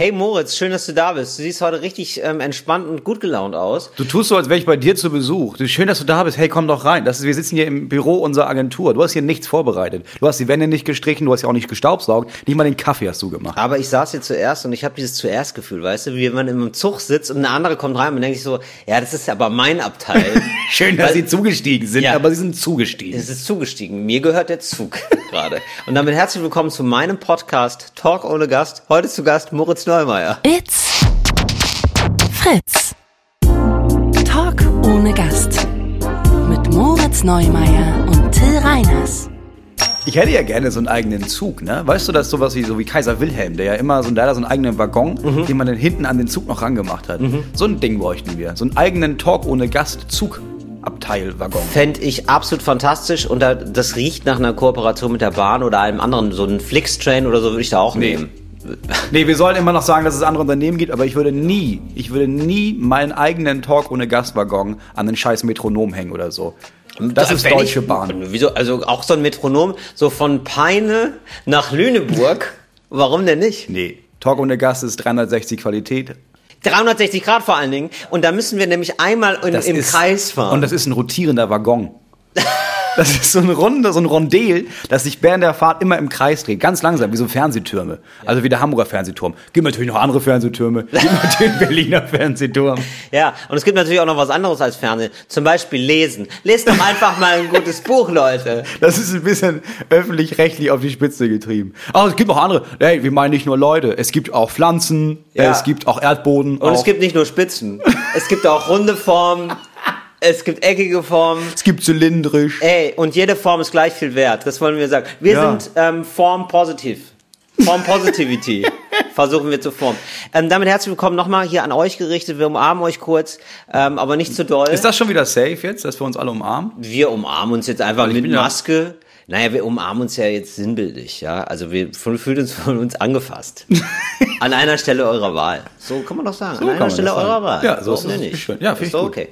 Hey Moritz, schön, dass du da bist. Du siehst heute richtig ähm, entspannt und gut gelaunt aus. Du tust so, als wäre ich bei dir zu Besuch. Du, schön, dass du da bist. Hey, komm doch rein. Das ist, wir sitzen hier im Büro unserer Agentur. Du hast hier nichts vorbereitet. Du hast die Wände nicht gestrichen, du hast ja auch nicht gestaubsaugt. Nicht mal den Kaffee hast du gemacht. Aber ich saß hier zuerst und ich habe dieses Zuerst-Gefühl, weißt du, wie wenn man im Zug sitzt und eine andere kommt rein und denkt sich so, ja, das ist aber mein Abteil. schön, dass Weil- sie zugestiegen sind, Ja. aber sie sind zugestiegen. Es ist zugestiegen. Mir gehört der Zug gerade. Und damit herzlich willkommen zu meinem Podcast Talk ohne Gast. Heute zu Gast Moritz Neumeier. It's Fritz. Talk ohne Gast. Mit Moritz Neumeier und Till Reiners. Ich hätte ja gerne so einen eigenen Zug, ne? Weißt du, das ist sowas wie, so wie Kaiser Wilhelm, der ja immer so, der hat so einen eigenen Waggon, Mhm. den man dann hinten an den Zug noch rangemacht hat. So ein Ding bräuchten wir. So einen eigenen Talk ohne Gast Zugabteilwaggon. Fände ich absolut fantastisch und da, das riecht nach einer Kooperation mit der Bahn oder einem anderen, so einen Flixtrain oder so würde ich da auch Nee. nehmen. Nee, wir sollen immer noch sagen, dass es andere Unternehmen gibt, aber ich würde nie, ich würde nie meinen eigenen Talk ohne Gastwaggon an den scheiß Metronom hängen oder so. Das ist Wenn Deutsche ich, Bahn. Wieso, also auch so ein Metronom, so von Peine nach Lüneburg. Warum denn nicht? Nee, Talk ohne Gast ist 360 Qualität. 360 Grad vor allen Dingen. Und da müssen wir nämlich einmal in, Das im ist, Kreis fahren. Und das ist ein rotierender Waggon. Das ist so ein Runde, so ein Rondel, das sich während der Fahrt immer im Kreis dreht. Ganz langsam, wie so Fernsehtürme. Also wie der Hamburger Fernsehturm. Gibt natürlich noch andere Fernsehtürme. Gibt natürlich den Berliner Fernsehturm. Ja, und es gibt natürlich auch noch was anderes als Fernsehen. Zum Beispiel lesen. Lest doch einfach mal ein gutes Buch, Leute. Das ist ein bisschen öffentlich-rechtlich auf die Spitze getrieben. Aber es gibt noch andere. Hey, wir meinen nicht nur Leute. Es gibt auch Pflanzen. Ja. Es gibt auch Erdboden. Und auch, es gibt nicht nur Spitzen. Es gibt auch runde Formen. Es gibt eckige Formen. es gibt zylindrisch. Ey, und jede Form ist gleich viel wert. Das wollen wir sagen. Wir Ja. sind ähm, Form positiv. Form Positivity. Versuchen wir zu formen. Ähm, damit herzlich willkommen nochmal hier an euch gerichtet. Wir umarmen euch kurz, ähm, aber nicht zu doll. Ist das schon wieder safe jetzt, dass wir uns alle umarmen? wir umarmen uns jetzt einfach mit bin ja- Maske. Naja, wir umarmen uns ja jetzt sinnbildlich, ja. Also wir fühlen uns von uns angefasst. An einer Stelle eurer Wahl. So kann man doch sagen. So An einer Stelle eurer Wahl. Ja, so ist nenne es. Schön. Ja, ist gut. okay.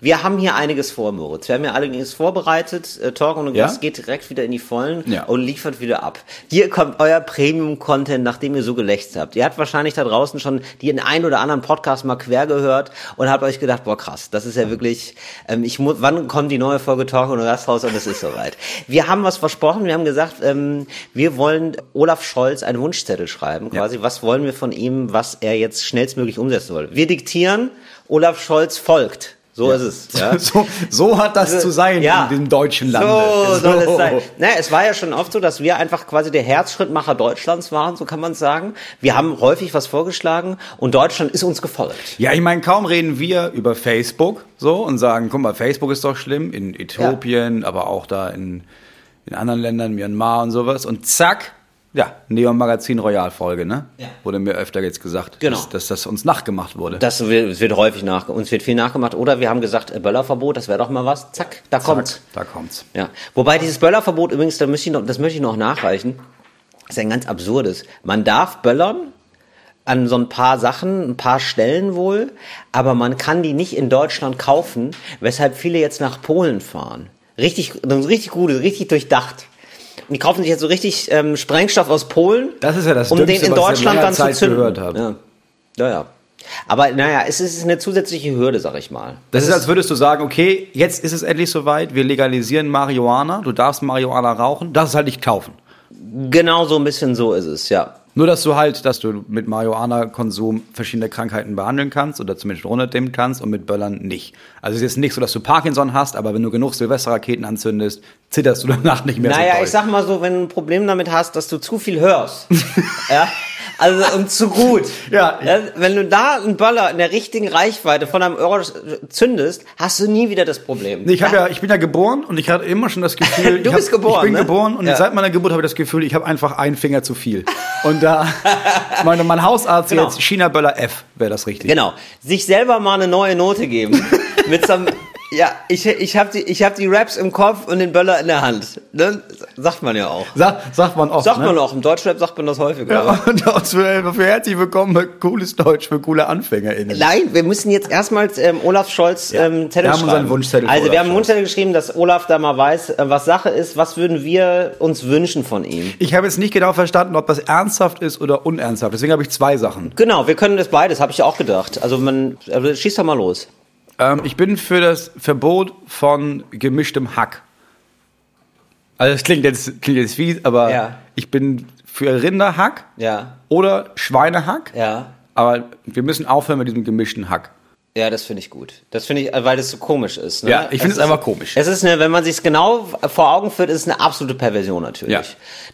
Wir haben hier einiges vor, Moritz. Wir haben ja einiges vorbereitet. Äh, Talk und Ja? Gast geht direkt wieder in die Vollen Ja. und liefert wieder ab. Hier kommt euer Premium-Content, nachdem ihr so gelächzt habt. Ihr habt wahrscheinlich da draußen schon den ein oder anderen Podcast mal quer gehört und habt euch gedacht, boah krass, das ist ja wirklich, ähm, ich muss, wann kommt die neue Folge Talk und Gast raus und es ist soweit. Wir haben was versprochen, wir haben gesagt, ähm, wir wollen Olaf Scholz einen Wunschzettel schreiben, quasi, was wollen wir von ihm, was er jetzt schnellstmöglich umsetzen soll. Wir diktieren, Olaf Scholz folgt. So ist es. Ja? So, so hat das zu sein Ja. in diesem deutschen Lande. So soll es sein. Naja, es war ja schon oft so, dass wir einfach quasi der Herzschrittmacher Deutschlands waren, so kann man sagen. Wir haben häufig was vorgeschlagen und Deutschland ist uns gefolgt. Ja, ich meine, kaum reden wir über Facebook so und sagen, guck mal, Facebook ist doch schlimm in Äthiopien, aber auch da in, in anderen Ländern, Myanmar und sowas. Und zack, ja, Neon Magazin Royal Folge, ne? Ja. Wurde mir öfter jetzt gesagt, Genau. dass, dass das uns nachgemacht wurde. Das wird, wird häufig nach, uns wird viel nachgemacht. Oder wir haben gesagt, äh, Böllerverbot, das wäre doch mal was. Zack, da kommt's. Zack, da kommt's. Ja. Wobei dieses Böllerverbot übrigens, da möchte ich noch, das möchte ich noch nachreichen, ist ein ganz absurdes. Man darf böllern an so ein paar Sachen, ein paar Stellen wohl, aber man kann die nicht in Deutschland kaufen, weshalb viele jetzt nach Polen fahren. Richtig, richtig gut, richtig durchdacht. Die kaufen sich jetzt so richtig ähm, Sprengstoff aus Polen, Das ist ja das um Dümmste, den in was ich in Deutschland dann zu Zeit zünden. gehört habe. Ja. ja, ja. Aber naja, es ist eine zusätzliche Hürde, sag ich mal. Das ist, als würdest du sagen, okay, jetzt ist es endlich soweit, wir legalisieren Marihuana, du darfst Marihuana rauchen, darfst es halt nicht kaufen. Genau so ein bisschen so ist es, ja. Nur, dass du halt, dass du mit Marihuana-Konsum verschiedene Krankheiten behandeln kannst oder zumindest runterdimmen kannst und mit Böllern nicht. Also es ist jetzt nicht so, dass du Parkinson hast, aber wenn du genug Silvesterraketen anzündest, zitterst du danach nicht mehr Naja, so doll. ich sag mal so, wenn du ein Problem damit hast, dass du zu viel hörst. ja. Also und zu gut. Ja. Wenn du da einen Böller in der richtigen Reichweite von einem Euro zündest, hast du nie wieder das Problem. Nee, ich, hab ja, ich bin ja geboren und ich hatte immer schon das Gefühl, Du ich bist hab, geboren, Ich bin ne? geboren und Ja. seit meiner Geburt habe ich das Gefühl, ich habe einfach einen Finger zu viel. Und da, meine, mein Hausarzt Genau. jetzt China Böller F wäre das richtig. Genau. Sich selber mal eine neue Note geben. mit so einem Ja, ich, ich habe die, ich hab die Raps im Kopf und den Böller in der Hand. Ne? Sagt man ja auch. Sag, sagt man oft. Sagt ne? man auch. Im Deutschrap sagt man das häufiger. Ja, und auch für, für herzlich willkommen bei cooles Deutsch für coole AnfängerInnen. Nein, wir müssen jetzt erstmals ähm, Olaf Scholz ähm, Zettel Wir haben schreiben. unseren Wunschzettel Also Olaf wir haben einen. Wunschzettel geschrieben, dass Olaf da mal weiß, äh, was Sache ist. Was würden wir uns wünschen von ihm? Ich habe jetzt nicht genau verstanden, ob das ernsthaft ist oder unernsthaft. Deswegen habe ich zwei Sachen. Genau, wir können das beides, habe ich ja auch gedacht. Also man, also schieß doch mal los. Ähm, ich bin für das Verbot von gemischtem Hack. Also das klingt jetzt, klingt jetzt fies, aber Ja. ich bin für Rinderhack Ja, oder Schweinehack. ja. Aber wir müssen aufhören mit diesem gemischten Hack. Ja, das finde ich gut. Das finde ich, äh, weil das so komisch ist. Ne? Ja, ich finde es ist- einfach komisch. Es ist eine, wenn man sich genau vor Augen führt, ist es eine absolute Perversion natürlich. Ja.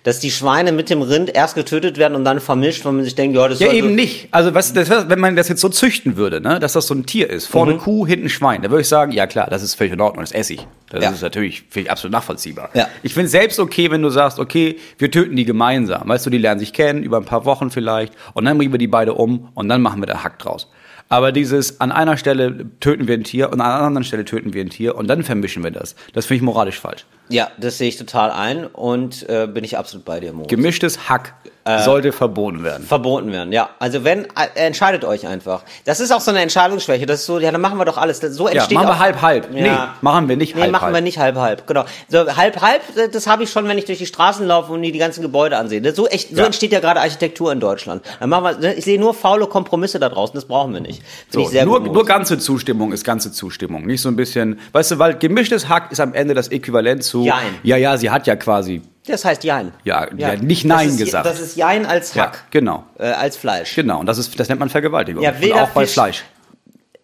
Dass die Schweine mit dem Rind erst getötet werden und dann vermischt, weil man sich denkt, ja, das Ja, soll eben nicht. Also was, das, wenn man das jetzt so züchten würde, ne, dass das so ein Tier ist, vorne Mhm. Kuh, hinten Schwein, da würde ich sagen, ja klar, das ist völlig in Ordnung, das esse ich. Das Ja. ist natürlich ich absolut nachvollziehbar. Ja. Ich finde es selbst okay, wenn du sagst, okay, wir töten die gemeinsam. Weißt du, die lernen sich kennen, über ein paar Wochen vielleicht, und dann bringen wir die beide um und dann machen wir da Hack draus. Aber dieses, an einer Stelle töten wir ein Tier und an einer anderen Stelle töten wir ein Tier und dann vermischen wir das. Das finde ich moralisch falsch. Ja, das sehe ich total ein und äh, bin ich absolut bei dir, Moritz. Gemischtes Hack Äh. sollte verboten werden. Verboten werden, ja. Also wenn, äh, entscheidet euch einfach. Das ist auch so eine Entscheidungsschwäche. Das ist so, ja, dann machen wir doch alles. Das, so Ja, entsteht machen wir auch, halb, halb. Ja. Nee, machen wir nicht Nee, halb, machen halb. wir nicht halb, halb. Genau. So halb, halb, äh, das habe ich schon, wenn ich durch die Straßen laufe und mir die ganzen Gebäude ansehe. Das- So, echt, so Ja. entsteht ja gerade Architektur in Deutschland. Dann machen wir, ich sehe nur faule Kompromisse da draußen. Das brauchen wir nicht. Finde So, ich sehr nur, nur ganze Zustimmung ist ganze Zustimmung. Nicht so ein bisschen, weißt du, weil gemischtes Hack ist am Ende das Äquivalent zu. Jein. Ja, ja, sie hat ja quasi. das heißt Jein. Ja, hat nicht Nein ist, gesagt. Das ist Jein als Ja, Hack. genau. Äh, als Fleisch. Genau. Und das ist, das nennt man Vergewaltigung. Ja, Und weder auch bei Fisch- Fleisch.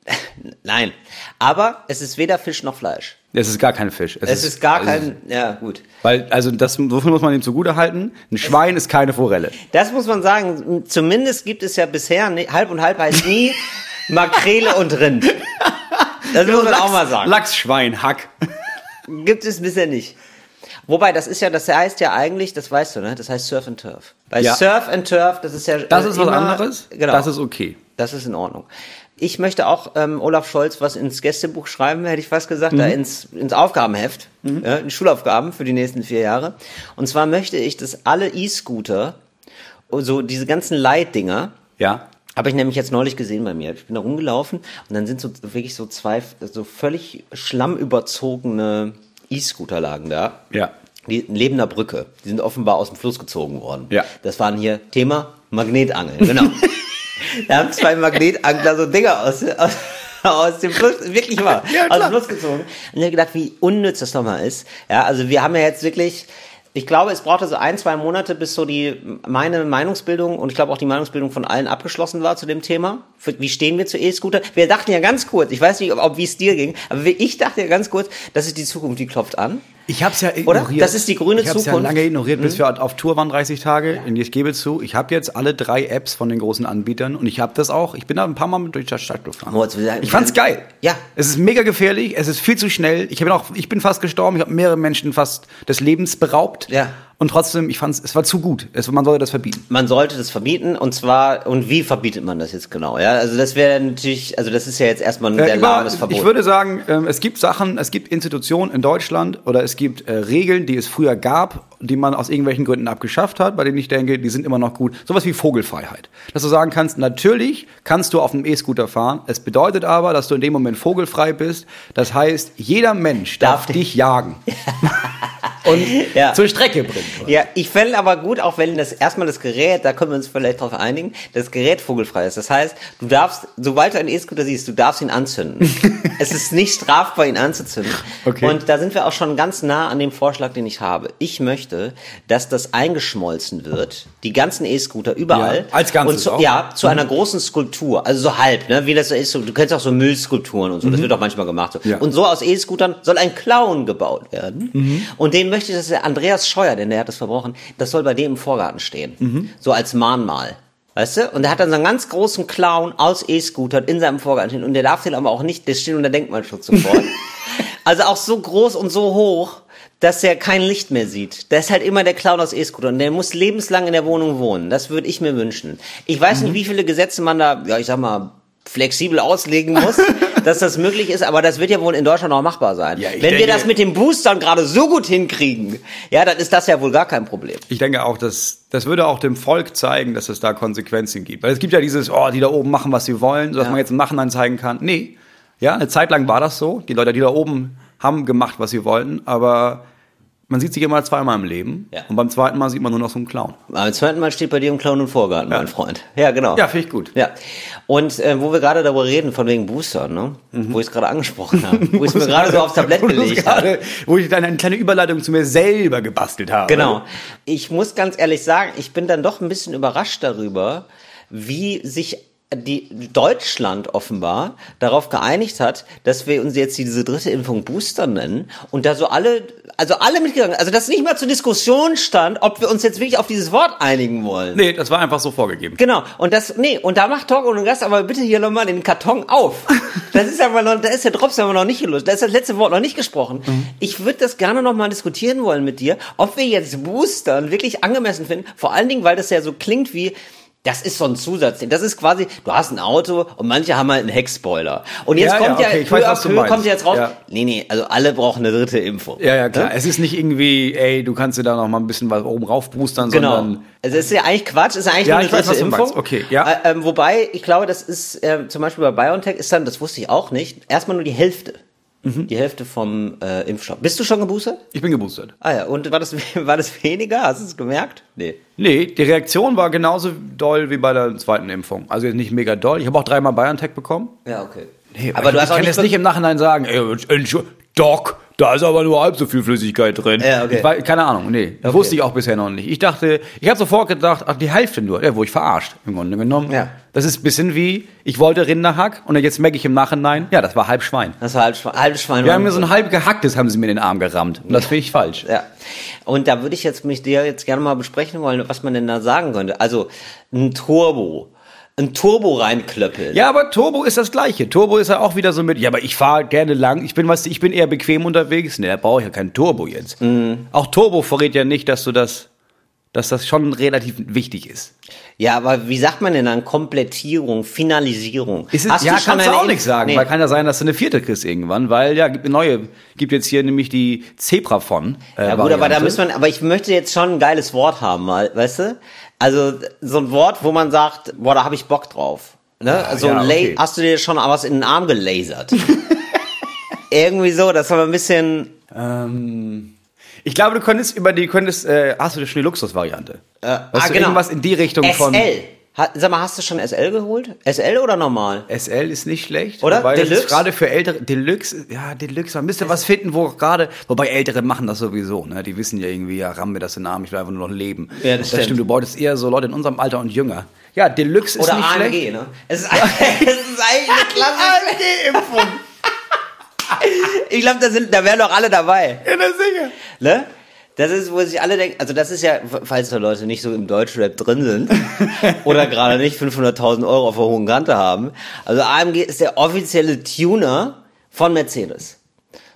Nein. Aber es ist weder Fisch noch Fleisch. Es ist gar kein Fisch. Es ist gar es kein, ja, gut. Weil, also, das, wofür muss man ihm zugute halten? Ein Schwein ist keine Forelle. Das muss man sagen. Zumindest gibt es ja bisher, ne- halb und halb heißt nie Makrele und Rind. Das muss man auch mal sagen. Lachs, Schwein, Hack. Gibt es bisher nicht. Wobei, das ist ja, das heißt ja eigentlich, das weißt du, ne? Das heißt Surf and Turf. Bei Ja. Surf and Turf, das ist ja. Das äh, ist was immer- anderes. Genau. Das ist okay. Das ist in Ordnung. Ich möchte auch ähm, Olaf Scholz was ins Gästebuch schreiben, hätte ich fast gesagt, Mhm. da ins, ins Aufgabenheft, ja, in Schulaufgaben für die nächsten vier Jahre. Und zwar möchte ich, dass alle E-Scooter, so diese ganzen Leitdinger, Ja. Habe ich nämlich jetzt neulich gesehen bei mir. Ich bin da rumgelaufen und dann sind so wirklich so zwei so völlig schlammüberzogene E-Scooter lagen da. Ja. Die neben der Brücke. Die sind offenbar aus dem Fluss gezogen worden. Ja. Das waren hier Thema Magnetangeln. Genau. da haben zwei Magnetangler so Dinger aus, aus, aus dem Fluss, wirklich wahr, Ja, aus dem Fluss gezogen. Und ich habe gedacht, wie unnütz das doch mal ist. Ja, also wir haben ja jetzt wirklich, ich glaube, es brauchte so ein, zwei Monate, bis so die, meine Meinungsbildung und ich glaube auch die Meinungsbildung von allen abgeschlossen war zu dem Thema. Für, wie stehen wir zu E-Scooter? Wir dachten ja ganz kurz, ich weiß nicht, ob, ob wie es dir ging, aber ich dachte ja ganz kurz, das ist die Zukunft, die klopft an. Ich hab's ja Oder? ignoriert. Das ist die grüne ich hab's ja Zukunft. Mhm. lange ignoriert, bis wir auf Tour waren, 30 Tage. Und ich gebe zu, ich habe jetzt alle drei Apps von den großen Anbietern und ich habe das auch. Ich bin da ein paar Mal mit durch die Stadt gefahren. Sagen- Ich fand's geil. Ja. Es ist mega gefährlich, es ist viel zu schnell. Ich bin auch, ich bin fast gestorben, ich habe mehrere Menschen fast des Lebens beraubt. Ja. Und trotzdem, ich fand's, es war zu gut. Es, man sollte das verbieten. Man sollte das verbieten und zwar, und wie verbietet man das jetzt genau? Ja, also das wäre natürlich, also das ist ja jetzt erstmal ein Äh, sehr über- lahmes Verbot. Ich würde sagen, ähm, es gibt Sachen, es gibt Institutionen in Deutschland oder es gibt äh, Regeln, die es früher gab, die man aus irgendwelchen Gründen abgeschafft hat, bei denen ich denke, die sind immer noch gut. Sowas wie Vogelfreiheit. Dass du sagen kannst, natürlich kannst du auf einem E-Scooter fahren. Es bedeutet aber, dass du in dem Moment vogelfrei bist. Das heißt, jeder Mensch darf, Darf dich jagen. und Ja. zur Strecke bringen. ja, ich fände aber gut, auch wenn das erstmal das Gerät, da können wir uns vielleicht drauf einigen, das Gerät vogelfrei ist. Das heißt, du darfst, sobald du einen E-Scooter siehst, du darfst ihn anzünden. es ist nicht strafbar, ihn anzuzünden. Okay. Und da sind wir auch schon ganz nah an dem Vorschlag, den ich habe. Ich möchte, dass das eingeschmolzen wird, die ganzen E-Scooter überall. Ja, als Ganzes und zu? Ja, zu einer großen Skulptur, also so halb, ne, wie das so ist. Du kennst auch so Müllskulpturen und so, das wird auch manchmal gemacht. So. Mhm. Ja. Und so aus E-Scootern soll ein Clown gebaut werden. Mhm. Und den möchte ich, dass der Andreas Scheuer, denn der hat das verbrochen, das soll bei dem im Vorgarten stehen. Mhm. So als Mahnmal. Weißt du? Und der hat dann so einen ganz großen Clown aus E-Scootern in seinem Vorgarten stehen. Und der darf den aber auch nicht, der steht unter Denkmalschutz sofort. also auch so groß und so hoch, dass er kein Licht mehr sieht. Der ist halt immer der Clown aus E-Scooter und der muss lebenslang in der Wohnung wohnen. Das würde ich mir wünschen. Ich weiß Mhm. nicht, wie viele Gesetze man da, ja, ich sag mal, flexibel auslegen muss. dass das möglich ist, aber das wird ja wohl in Deutschland auch machbar sein. Ja, Wenn wir denke- das mit den Boostern gerade so gut hinkriegen, ja, dann ist das ja wohl gar kein Problem. Ich denke auch, dass das würde auch dem Volk zeigen, dass es da Konsequenzen gibt. Weil es gibt ja dieses, oh, die da oben machen, was sie wollen, sodass Ja. man jetzt im Nachhinein zeigen kann. Nee. Ja, eine Zeit lang war das so. Die Leute, die da oben haben gemacht, was sie wollten, aber man sieht sich immer zweimal im Leben. Ja. Und beim zweiten Mal sieht man nur noch so einen Clown. Beim zweiten Mal steht bei dir im Clown und Vorgarten, mein Freund. Ja, genau. Ja, finde ich gut. Ja. Und äh, wo wir gerade darüber reden, von wegen Boostern, ne? wo ich es gerade angesprochen habe, wo ich es mir gerade so aufs Tablett gelegt habe. Wo ich dann eine kleine Überleitung zu mir selber gebastelt habe. Genau. Ich muss ganz ehrlich sagen, ich bin dann doch ein bisschen überrascht darüber, wie sich die Deutschland offenbar darauf geeinigt hat, dass wir uns jetzt diese dritte Impfung Booster nennen und da so alle, also alle mitgegangen, also dass nicht mal zur Diskussion stand, ob wir uns jetzt wirklich auf dieses Wort einigen wollen. Nee, das war einfach so vorgegeben. Genau, und das, nee, und da macht Talk ohne Gast aber bitte hier nochmal den Karton auf. Das ist aber noch, da ist der Drops aber noch nicht gelöst, da ist das letzte Wort noch nicht gesprochen. Ich würde das gerne nochmal diskutieren wollen mit dir, ob wir jetzt Boostern wirklich angemessen finden, vor allen Dingen, weil das ja so klingt wie, das ist so ein Zusatzding. Das ist quasi, du hast ein Auto und manche haben halt einen Heckspoiler. Und jetzt Ja, kommt ja, ja, okay, ich peu weiß, meinst. kommt jetzt raus. Ja. Nee, nee, also alle brauchen eine dritte Impfung. Ja, ja, klar. Es ist nicht irgendwie, ey, du kannst dir da noch mal ein bisschen was oben rauf boostern, Genau. sondern Also es ist ja eigentlich Quatsch, es ist eigentlich Ja, nur eine weiß, dritte du Impfung. Okay, ja. Äh, ähm, wobei, ich glaube, das ist äh, zum Beispiel bei BioNTech ist dann, das wusste ich auch nicht, erstmal nur die Hälfte. Mhm. Die Hälfte vom äh, Impfstoff. Bist du schon geboostert? ich bin geboostert. Ah ja, und war das, war das weniger? Hast du es gemerkt? Nee. Nee, die Reaktion war genauso doll wie bei der zweiten Impfung. Also jetzt nicht mega doll. Ich habe auch dreimal BioNTech bekommen. Ja, okay. Nee, aber du hast ich kann nicht jetzt nicht im Nachhinein sagen, ey, Entschu- Doc, da ist aber nur halb so viel Flüssigkeit drin. Ja, okay. war, keine Ahnung, nee. Das Okay. wusste ich auch bisher noch nicht. Ich dachte, ich habe sofort gedacht, ach, die Hälfte nur. Ja, wo ich verarscht, im Grunde genommen. Ja. Das ist ein bisschen wie, ich wollte Rinderhack und jetzt merke ich im Nachhinein, ja, das war halb Schwein. Das war halb, Schwe- halb Schwein. Wir haben mir so ein halb gehacktes, haben sie mir in den Arm gerammt. Und das finde ich falsch. Ja. Und da würde ich jetzt mich dir jetzt gerne mal besprechen wollen, was man denn da sagen könnte. Also ein Turbo. Ein Turbo reinklöppeln. Ja, aber Turbo ist das Gleiche. Turbo ist ja auch wieder so mit, ja, aber ich fahre gerne lang. Ich bin, weißt du, ich bin eher bequem unterwegs. Nee, da brauche ich ja kein Turbo jetzt. Mhm. Auch Turbo verrät ja nicht, dass du das, dass das schon relativ wichtig ist. Ja, aber wie sagt man denn dann Komplettierung, Finalisierung? Ist es, Hast ja, du kannst du auch nicht sagen, Nee. weil kann ja sein, dass du eine vierte kriegst irgendwann, weil ja, gibt eine neue, gibt jetzt hier nämlich die Zebra von. Äh, Ja gut, aber da Variante. müssen wir, aber ich möchte jetzt schon ein geiles Wort haben, weißt du? Also so ein Wort, wo man sagt, boah, da habe ich Bock drauf. Ne? Also ja, ein okay. hast du dir schon was in den Arm gelasert? Irgendwie so, das war ein bisschen. Ähm, ich glaube, du könntest über die, könntest, äh, hast du schon die Luxusvariante? Äh, ah, genau. irgendwas in die Richtung von. SL. Sag mal, hast du schon SL geholt? SL oder normal? SL ist nicht schlecht. Oder? Wobei das Deluxe? ist gerade für ältere, Deluxe, ja, Deluxe, man müsste was finden, wo gerade, wobei Ältere machen das sowieso, ne? Die wissen ja irgendwie, ja, ramm mir das in den Arm, ich will einfach nur noch leben. Ja, das stimmt. Du beutest eher so Leute in unserem Alter und jünger. Ja, Deluxe ist Oder nicht AMG, schlecht. ne? Es ist, es ist eigentlich eine klassische AMG-Impfung. Ich glaube, da sind, da wären doch alle dabei. Ja, das sicher. Ne? Das ist, wo sich alle denken, also das ist ja, falls da Leute nicht so im Deutschrap drin sind oder gerade nicht 500.000 Euro auf der hohen Kante haben. Also AMG ist der offizielle Tuner von Mercedes.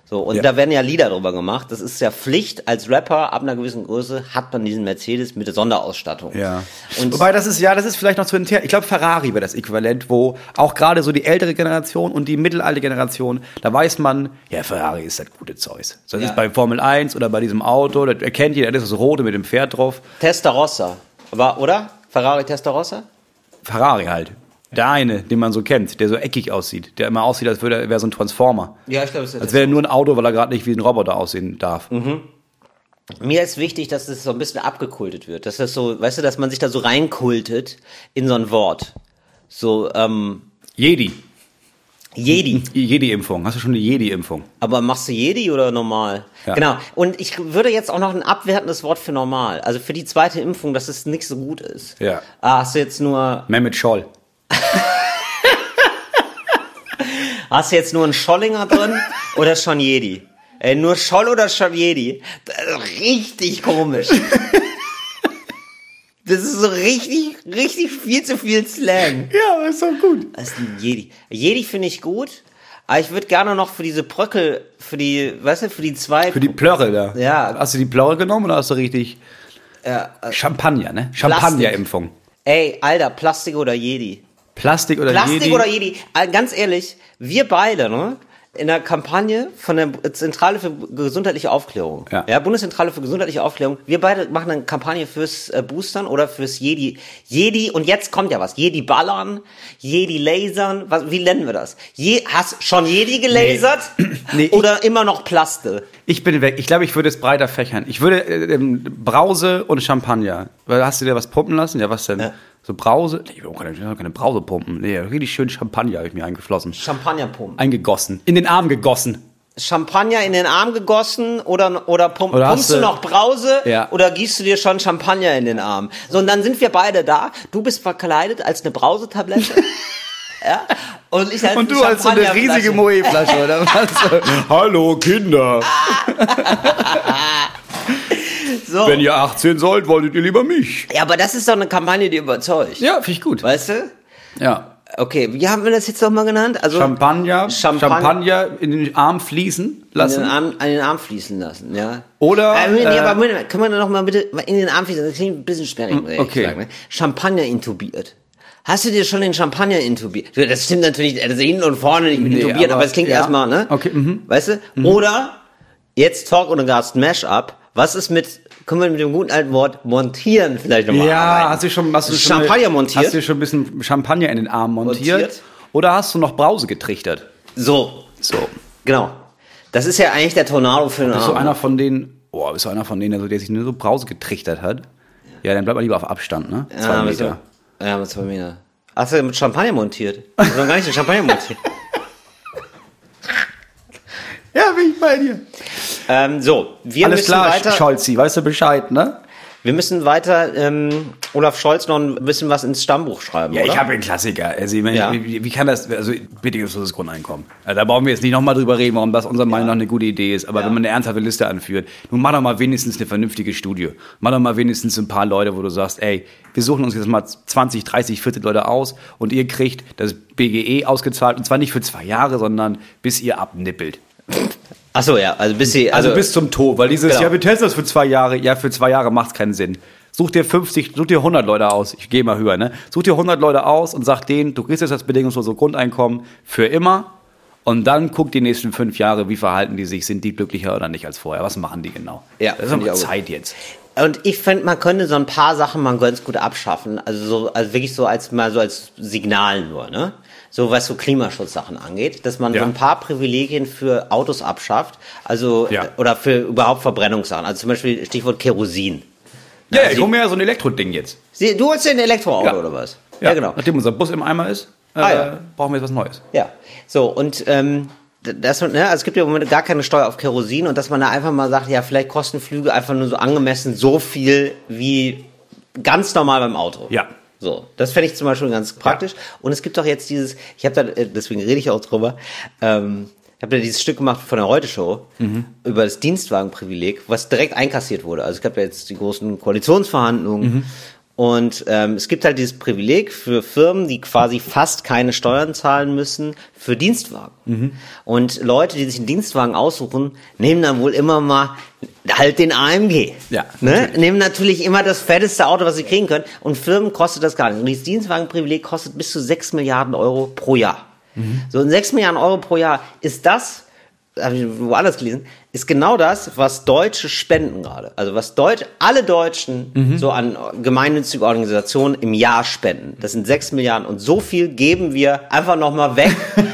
So, und Ja. da werden ja Lieder drüber gemacht. Das ist ja Pflicht als Rapper, ab einer gewissen Größe hat man diesen Mercedes mit der Sonderausstattung. Ja. Und Wobei das ist, ja, das ist vielleicht noch zu intern. Ich glaube, Ferrari wäre das Äquivalent, wo auch gerade so die ältere Generation und die mittelalte Generation, da weiß man, ja, Ferrari ist das gute Zeus. Das Ja. ist bei Formel 1 oder bei diesem Auto, das erkennt jeder, das ist das rote mit dem Pferd drauf. Testarossa. War, oder? Ferrari Testarossa? Ferrari halt. Der eine, den man so kennt, der so eckig aussieht, der immer aussieht, als würde er wäre so ein Transformer. Ja, ich glaube, es ist Als wäre er nur ein Auto, weil er gerade nicht wie ein Roboter aussehen darf. Mir ist wichtig, dass das so ein bisschen abgekultet wird. Dass das so, weißt du, dass man sich da so reinkultet in so ein Wort. So, ähm, Jedi. Jedi. Jedi-Impfung. Hast du schon die Jedi-Impfung? Aber machst du Jedi oder normal? Ja. Genau. Und ich würde jetzt auch noch ein abwertendes Wort für normal. Also für die zweite Impfung, dass es nicht so gut ist. Ja. Ah, hast du jetzt nur, Mehmet Scholl. hast du jetzt nur einen Schollinger drin oder schon Jedi? Äh, nur Scholl oder schon Jedi? Richtig komisch. Das ist so richtig, richtig viel zu viel Slang. Ja, ist doch gut. Das ist ein Jedi. Jedi finde ich gut, aber ich würde gerne noch für diese Bröckel, für die, weißt du, für die zwei. Für die Plörre da. Ja. Hast du die Plörre genommen oder hast du richtig ja, äh, Champagner, ne? Champagner-Impfung. ey, Alter, Plastik oder Jedi? Plastik oder Plastik Jedi? oder Jedi? Äh, Ganz ehrlich, wir beide, ne? In der Kampagne von der Zentrale für gesundheitliche Aufklärung, Ja. Bundeszentrale für gesundheitliche Aufklärung, wir beide machen eine Kampagne fürs äh, Boostern oder fürs Jedi. Jedi, und jetzt kommt ja was, Jedi ballern, Jedi lasern, was, wie nennen wir das? Je, hast schon Jedi gelasert? Nee, ich- oder immer noch Plaste? Ich bin weg. Ich glaube, ich würde es breiter fächern. Ich würde äh, ähm, Brause und Champagner. Weil hast du dir was pumpen lassen? Ja, was denn? Ja. So Brause? Nee, ich will keine, ich will auch keine Brause pumpen. Nee, richtig schön Champagner habe ich mir eingeflossen. Champagnerpumpen. Eingegossen. In den Arm gegossen. Champagner in den Arm gegossen oder, oder, pump, Oder pumpst du du- noch Brause Ja. oder gießt du dir schon Champagner in den Arm? So, und dann sind wir beide da. Du bist verkleidet als eine Brausetablette. ja. Und ich als Und du als so eine riesige Moe-Flasche, oder was? Hallo, Kinder. So. Wenn ihr 18 sollt, wolltet ihr lieber mich. Ja, aber das ist doch eine Kampagne, die überzeugt. Ja, finde ich gut. Weißt du? Ja. Okay, wie haben wir das jetzt nochmal genannt? Also Champagner, Champagner- Champagner in den Arm fließen in lassen. den, Arm, an den Arm fließen lassen, ja. Oder, Äh, nee, äh, aber können wir noch mal bitte in den Arm fließen? Das klingt ein bisschen sperrig, muss ich okay. sagen. Ne? Champagner intubiert. Hast du dir schon den Champagner intubiert? Das stimmt natürlich, also hinten und vorne nicht mit Nee, intubiert, aber aber- es klingt ja. erstmal, ne? Okay, mhm. Weißt du? Oder jetzt Talk und Gast Mash-up. Was ist mit, können wir mit dem guten alten Wort montieren vielleicht nochmal Ja, arbeiten? hast du schon, hast du schon Champagner montiert? Hast du schon ein bisschen Champagner in den Arm montiert? Montiert? Oder hast du noch Brause getrichtert? So, So. genau. Das ist ja eigentlich der Tornado für den Bist du einer von denen, oh, bist du einer von denen, also, der sich nur so Brause getrichtert hat? Ja, dann bleib mal lieber auf Abstand, ne? Zwei ja, Meter. Ja, mit zwei Meter. Hast du mit Champagner montiert? Du noch gar nicht mit Champagner montiert? Ja, bin ich bei dir. Ähm, so, wir Alles müssen klar, weiter. Scholzi, weißt du Bescheid, ne? Wir müssen weiter ähm, Olaf Scholz noch ein bisschen was ins Stammbuch schreiben, Ja, oder? ich habe einen Klassiker. Also, ich meine, Ja. wie, wie kann das, also bedingungsloses Grundeinkommen. Also, da brauchen wir jetzt nicht nochmal drüber reden, warum das unserer Meinung nach eine gute Idee ist. Aber Ja. wenn man eine ernsthafte Liste anführt, nun mach doch mal wenigstens eine vernünftige Studie. Mach doch mal wenigstens ein paar Leute, wo du sagst, ey, wir suchen uns jetzt mal 20, 30, 40 Leute aus und ihr kriegt das BGE ausgezahlt und zwar nicht für zwei Jahre, sondern bis ihr abnippelt. Ach so, ja, also bis sie, Also, also, bis zum Tod, weil dieses, Genau. ja, wir testen das für zwei Jahre, ja, für zwei Jahre macht keinen Sinn. Such dir 50, such dir 100 Leute aus, ich gehe mal höher, ne? Such dir 100 Leute aus und sag denen, du kriegst jetzt das bedingungslose Grundeinkommen für immer und dann guck die nächsten fünf Jahre, wie verhalten die sich, sind die glücklicher oder nicht als vorher, was machen die genau? Ja, das ist aber auch gut. Zeit jetzt. Und ich finde, man könnte so ein paar Sachen mal ganz gut abschaffen. Also so, also wirklich so als mal so als Signal nur, ne? So was so Klimaschutzsachen angeht, dass man Ja. so ein paar Privilegien für Autos abschafft, also Ja. äh, oder für überhaupt Verbrennungssachen. Also zum Beispiel Stichwort Kerosin. Ja, ich sie- hole mir ja so ein Elektroding jetzt. Sie, du holst dir ein Elektroauto Ja. oder was? Ja, genau. Nachdem unser Bus im Eimer ist, äh, Ah, brauchen wir jetzt was Neues. Ja, so und ähm, das, ne, also es gibt ja im Moment gar keine Steuer auf Kerosin und dass man da einfach mal sagt, ja, vielleicht kosten Flüge einfach nur so angemessen so viel wie ganz normal beim Auto. Ja. So, das fände ich zum Beispiel ganz praktisch. Und es gibt doch jetzt dieses, ich habe da, äh, deswegen rede ich auch drüber, ähm, ich habe da dieses Stück gemacht von der Heute-Show über das Dienstwagenprivileg, was direkt einkassiert wurde. Also es gab ja jetzt die großen Koalitionsverhandlungen. Und ähm, es gibt halt dieses Privileg für Firmen, die quasi fast keine Steuern zahlen müssen, für Dienstwagen. Und Leute, die sich einen Dienstwagen aussuchen, nehmen dann wohl immer mal halt den AMG. Ja, ne? Nehmen natürlich immer das fetteste Auto, was sie kriegen können. Und Firmen kostet das gar nicht. Und dieses Dienstwagenprivileg kostet bis zu 6 Milliarden Euro pro Jahr. So, und 6 Milliarden Euro pro Jahr ist das, habe ich woanders gelesen, ist genau das, was Deutsche spenden gerade. Also was Deutsch, alle Deutschen so an gemeinnützige Organisationen im Jahr spenden. Das sind 6 Milliarden. Und so viel geben wir einfach nochmal weg.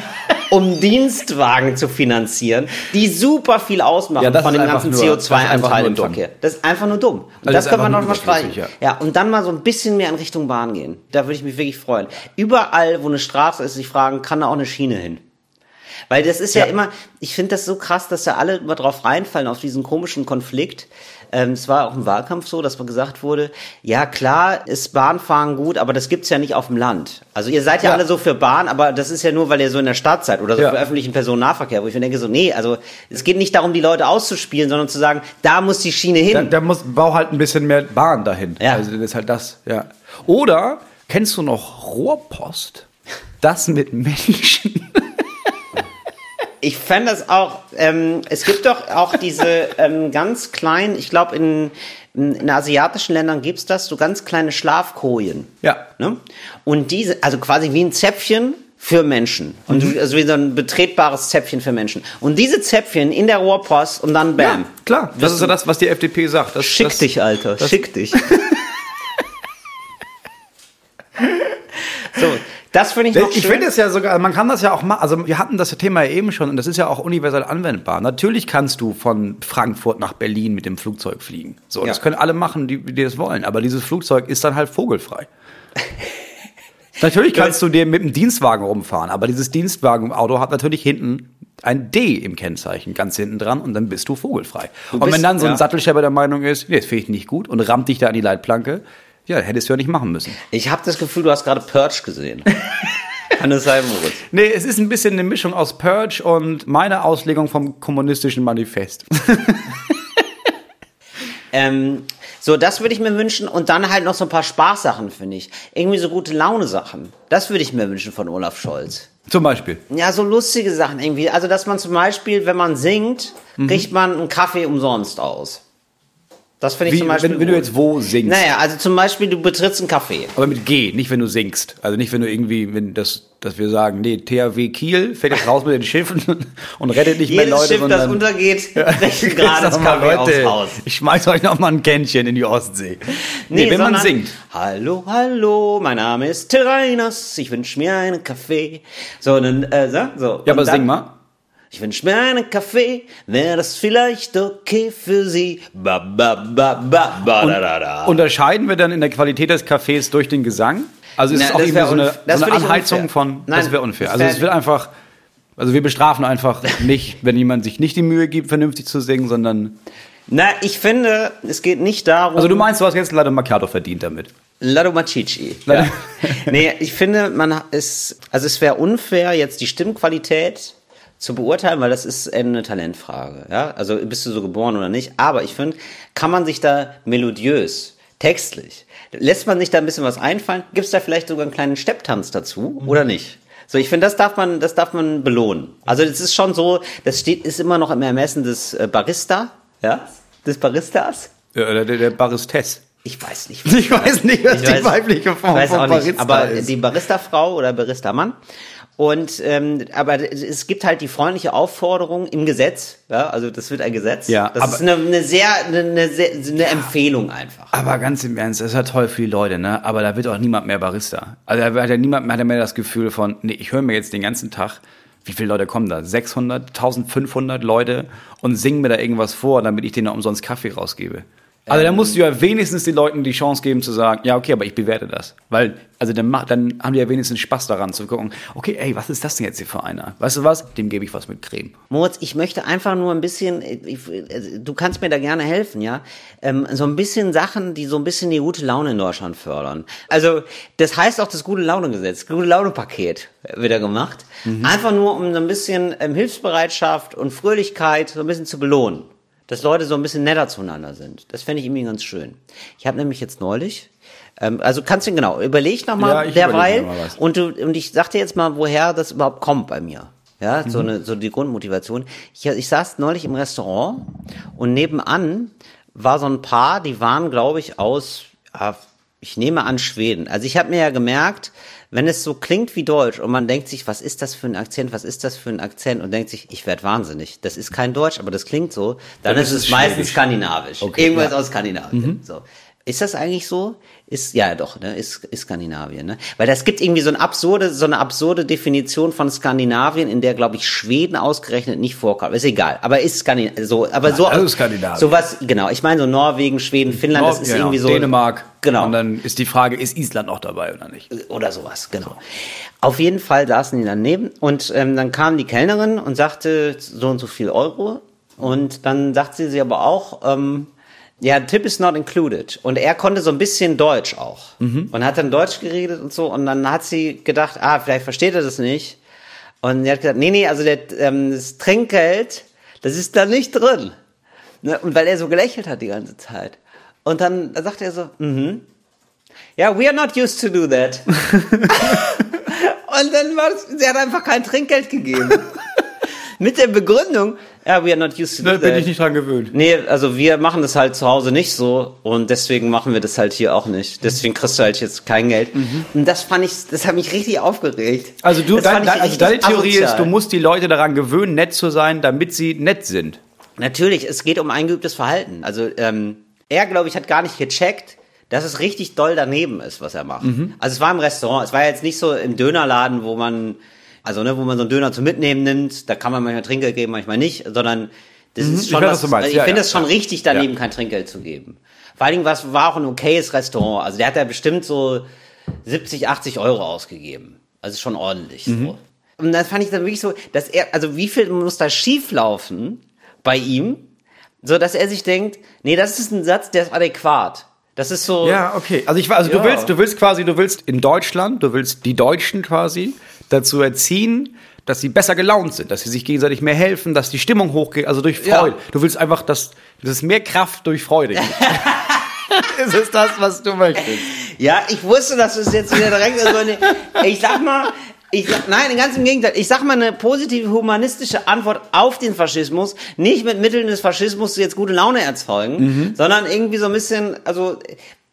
Um Dienstwagen zu finanzieren, die super viel ausmachen Ja, von dem ganzen nur- das ist einfach CO2-Anteil nur im. Verkehr. Das ist einfach nur dumm. Und Also das wir einfach noch mal streichen. überflüssig, Ja. und dann mal so ein bisschen mehr in Richtung Bahn gehen. Da würde ich mich wirklich freuen. Überall, wo eine Straße ist, sich fragen, kann da auch eine Schiene hin? Weil das ist ja, Ja. immer, ich finde das so krass, dass da alle immer drauf reinfallen, auf diesen komischen Konflikt. Ähm, es war auch im Wahlkampf so, dass gesagt wurde, ja klar ist Bahnfahren gut, aber das gibt's ja nicht auf dem Land. Also ihr seid ja, Ja. alle so für Bahn, aber das ist ja nur, weil ihr so in der Stadt seid oder so Ja. für öffentlichen Personennahverkehr, wo ich mir denke so, nee, also es geht nicht darum, die Leute auszuspielen, sondern zu sagen, da muss die Schiene hin. Da, da muss, bau halt ein bisschen mehr Bahn dahin. Ja. Also das ist halt das, ja. Oder, kennst du noch Rohrpost? Das mit Menschen. Ich fände das auch, ähm, es gibt doch auch diese ähm, ganz kleinen, ich glaube in, In, asiatischen Ländern gibt's das, so ganz kleine Schlafkojen. Ja. Ne? Und diese, also quasi wie ein Zäpfchen für Menschen. Und Mhm. also wie so ein betretbares Zäpfchen für Menschen. Und diese Zäpfchen in der Rohrpost und dann bam. Ja, klar. Das ist ja das, was die FDP sagt. Das, Schick das, dich, Alter. das- Schick dich. so, das finde ich noch Ich finde es ja sogar, man kann das ja auch machen. Also wir hatten das Thema ja eben schon und das ist ja auch universell anwendbar. Natürlich kannst du von Frankfurt nach Berlin mit dem Flugzeug fliegen. So, Ja. das können alle machen, die, die das wollen. Aber dieses Flugzeug ist dann halt vogelfrei. natürlich kannst du dir mit dem Dienstwagen rumfahren, aber dieses Dienstwagenauto hat natürlich hinten ein D im Kennzeichen, ganz hinten dran und dann bist du vogelfrei. und bist- wenn dann so ein ja. Sattelschlepper der Meinung ist, nee, das finde ich nicht gut und rammt dich da an die Leitplanke, ja, hättest du ja nicht machen müssen. Ich habe das Gefühl, du hast gerade Purge gesehen. Kann das sein, Moritz? Nee, es ist ein bisschen eine Mischung aus Purge und meine Auslegung vom kommunistischen Manifest. Ähm, so, das würde ich mir wünschen. Und dann halt noch so ein paar Spaßsachen, finde ich. Irgendwie so gute Laune-Sachen. Das würde ich mir wünschen von Olaf Scholz. Zum Beispiel. Ja, so lustige Sachen irgendwie. Also, dass man zum Beispiel, wenn man singt, Mhm. kriegt man einen Kaffee umsonst aus. Das finde ich Wie, zum Beispiel wenn, wenn du jetzt wo singst. Naja, also zum Beispiel, du betrittst einen Café. Aber mit G, nicht wenn du singst. Also nicht wenn du irgendwie, wenn das, dass wir sagen, nee, THW Kiel fährt jetzt raus mit den Schiffen und rettet nicht mehr Jedes Leute, Schiff, das sondern untergeht, brechen gerade das Kaffee Leute, Haus. Ich schmeiß euch noch mal ein Kännchen in die Ostsee. Nee, wenn man sondern, singt. Hallo, hallo, mein Name ist Reiners, ich wünsche mir einen Kaffee. So, dann, äh, so, so. Ja, Und aber dann, sing mal. Ich wünsche mir einen Kaffee, wäre das vielleicht okay für Sie? Ba, ba, ba, ba, ba, da, da, da. Unterscheiden wir dann in der Qualität des Cafés durch den Gesang? Also ist Na, es auch irgendwie so eine, so eine Anheizung unfair. von, Nein, das wäre unfair. Also es wird einfach, also wir bestrafen einfach nicht, wenn jemand sich nicht die Mühe gibt, vernünftig zu singen, sondern, Na, ich finde, es geht nicht darum. also du meinst, du hast jetzt leider Macchiato verdient damit. Lado Macici. Lado- nee, ich finde, man ist, also es wäre unfair, jetzt die Stimmqualität zu beurteilen, weil das ist eine Talentfrage. Ja? Also bist du so geboren oder nicht. Aber ich finde, kann man sich da melodiös, textlich, lässt man sich da ein bisschen was einfallen? Gibt es da vielleicht sogar einen kleinen Stepptanz dazu oder nicht? So, ich finde, das darf man, das darf man belohnen. Also es ist schon so, das steht, ist immer noch im Ermessen des äh, Barista, ja, des Baristas. Ja, der, der, der Baristes. Ich weiß nicht, Ich weiß nicht, was ich die weibliche Form ich weiß von auch nicht, Barista aber ist. die Barista-Frau oder Barista-Mann. Und ähm, aber es gibt halt die freundliche Aufforderung im Gesetz, ja, also das wird ein Gesetz. Ja, das aber- ist eine, eine sehr eine, eine, sehr, eine Empfehlung einfach. Aber ganz im Ernst, das ist ja toll für die Leute, ne? Aber da wird auch niemand mehr Barista. Also da hat ja niemand mehr, hat ja mehr das Gefühl von, nee, ich höre mir jetzt den ganzen Tag, wie viele Leute kommen da? 600, 1500 Leute und singen mir da irgendwas vor, damit ich denen umsonst Kaffee rausgebe. Also da musst du ja wenigstens den Leuten die Chance geben zu sagen, ja, okay, aber ich bewerte das. Weil, also dann, mach, dann haben die ja wenigstens Spaß daran zu gucken, okay, ey, was ist das denn jetzt hier für einer? Weißt du was? Dem gebe ich was mit Creme. Moritz, ich möchte einfach nur ein bisschen, ich, also, du kannst mir da gerne helfen, ja, ähm, so ein bisschen Sachen, die so ein bisschen die gute Laune in Deutschland fördern. Also das heißt auch das gute Laune-Gesetz, gute Laune-Paket wieder gemacht. Einfach nur, um so ein bisschen ähm, Hilfsbereitschaft und Fröhlichkeit so ein bisschen zu belohnen. Dass Leute so ein bisschen netter zueinander sind. Das fände ich irgendwie ganz schön. Ich habe nämlich jetzt neulich, ähm, also kannst du genau, überleg noch Ja, derweil noch mal und du und ich sag dir jetzt mal, woher das überhaupt kommt bei mir. Ja, Mhm. so eine so die Grundmotivation. Ich, ich saß neulich im Restaurant und nebenan war so ein Paar, die waren, glaube ich, aus, ah, ich nehme an Schweden. Also ich habe mir ja gemerkt, wenn es so klingt wie Deutsch und man denkt sich, was ist das für ein Akzent, was ist das für ein Akzent und denkt sich, ich werde wahnsinnig. Das ist kein Deutsch, aber das klingt so. Dann, Dann ist ist es es meistens skandinavisch. Okay, Irgendwas ja. aus Skandinavien. So. Ist das eigentlich so? Ist, ja, doch, ne, ist, ist Skandinavien, ne? Weil das gibt irgendwie so eine absurde, so eine absurde Definition von Skandinavien, in der, glaube ich, Schweden ausgerechnet nicht vorkommt. Ist egal. Aber ist Skandinavien, so, aber so. also Skandinavien. Sowas, genau. Ich meine so Norwegen, Schweden, Finnland, das ist Ja, irgendwie so. Dänemark. Genau. Und dann ist die Frage, ist Island noch dabei oder nicht? oder sowas, genau. Auf jeden Fall saßen die daneben und ähm, dann kam die Kellnerin und sagte so und so viel Euro und dann sagt sie sie aber auch, ähm, ja, Tip is not included. Und er konnte so ein bisschen Deutsch auch und hat dann Deutsch geredet und so und dann hat sie gedacht, ah, vielleicht versteht er das nicht. Und er hat gesagt, nee, nee, also der, ähm, das Trinkgeld, das ist da nicht drin. Ne? Und weil er so gelächelt hat die ganze Zeit. Und dann sagt er so, mhm. Ja, we are not used to do that. Und dann war es, sie hat einfach kein Trinkgeld gegeben. Mit der Begründung, Ja, we are not used to Da do bin ich nicht dran gewöhnt. Nee, also wir machen das halt zu Hause nicht so und deswegen machen wir das halt hier auch nicht. Deswegen kriegst du halt jetzt kein Geld. Und das fand ich, das hat mich richtig aufgeregt. Also du, dein, dein, also deine Theorie ist, asozial. du musst die Leute daran gewöhnen, nett zu sein, damit sie nett sind. Natürlich, es geht um eingeübtes Verhalten. Also ähm, er, glaube ich, hat gar nicht gecheckt, dass es richtig doll daneben ist, was er macht. Mhm. Also es war im Restaurant, es war jetzt nicht so im Dönerladen, wo man, also ne, wo man so einen Döner zum Mitnehmen nimmt, da kann man manchmal Trinkgeld geben, manchmal nicht, sondern das ist ich schon weiß, was, was du meinst. ich Ja, finde ja, es schon ja. richtig daneben, Ja. kein Trinkgeld zu geben. Vor allen Dingen war es war auch ein okayes Restaurant. Also der hat da bestimmt so 70, 80 Euro ausgegeben. Also schon ordentlich Mhm. so. Und dann fand ich dann wirklich so, dass er, also wie viel muss da schief laufen bei ihm, so dass er sich denkt, nee, das ist ein Satz, der ist adäquat. Das ist so, Ja, okay. Also ich war- also Ja. du willst, du willst quasi, du willst in Deutschland, du willst die Deutschen quasi dazu erziehen, dass sie besser gelaunt sind, dass sie sich gegenseitig mehr helfen, dass die Stimmung hochgeht, also durch Ja. Freude. Du willst einfach, dass, es mehr Kraft durch Freude gibt. es ist das, was du möchtest. Ja, ich wusste, dass du es jetzt wieder direkt so eine, ich sag mal, ich sag, nein, ganz im Gegenteil. Ich sag mal eine positive humanistische Antwort auf den Faschismus, nicht mit Mitteln des Faschismus jetzt gute Laune erzeugen, sondern irgendwie so ein bisschen, also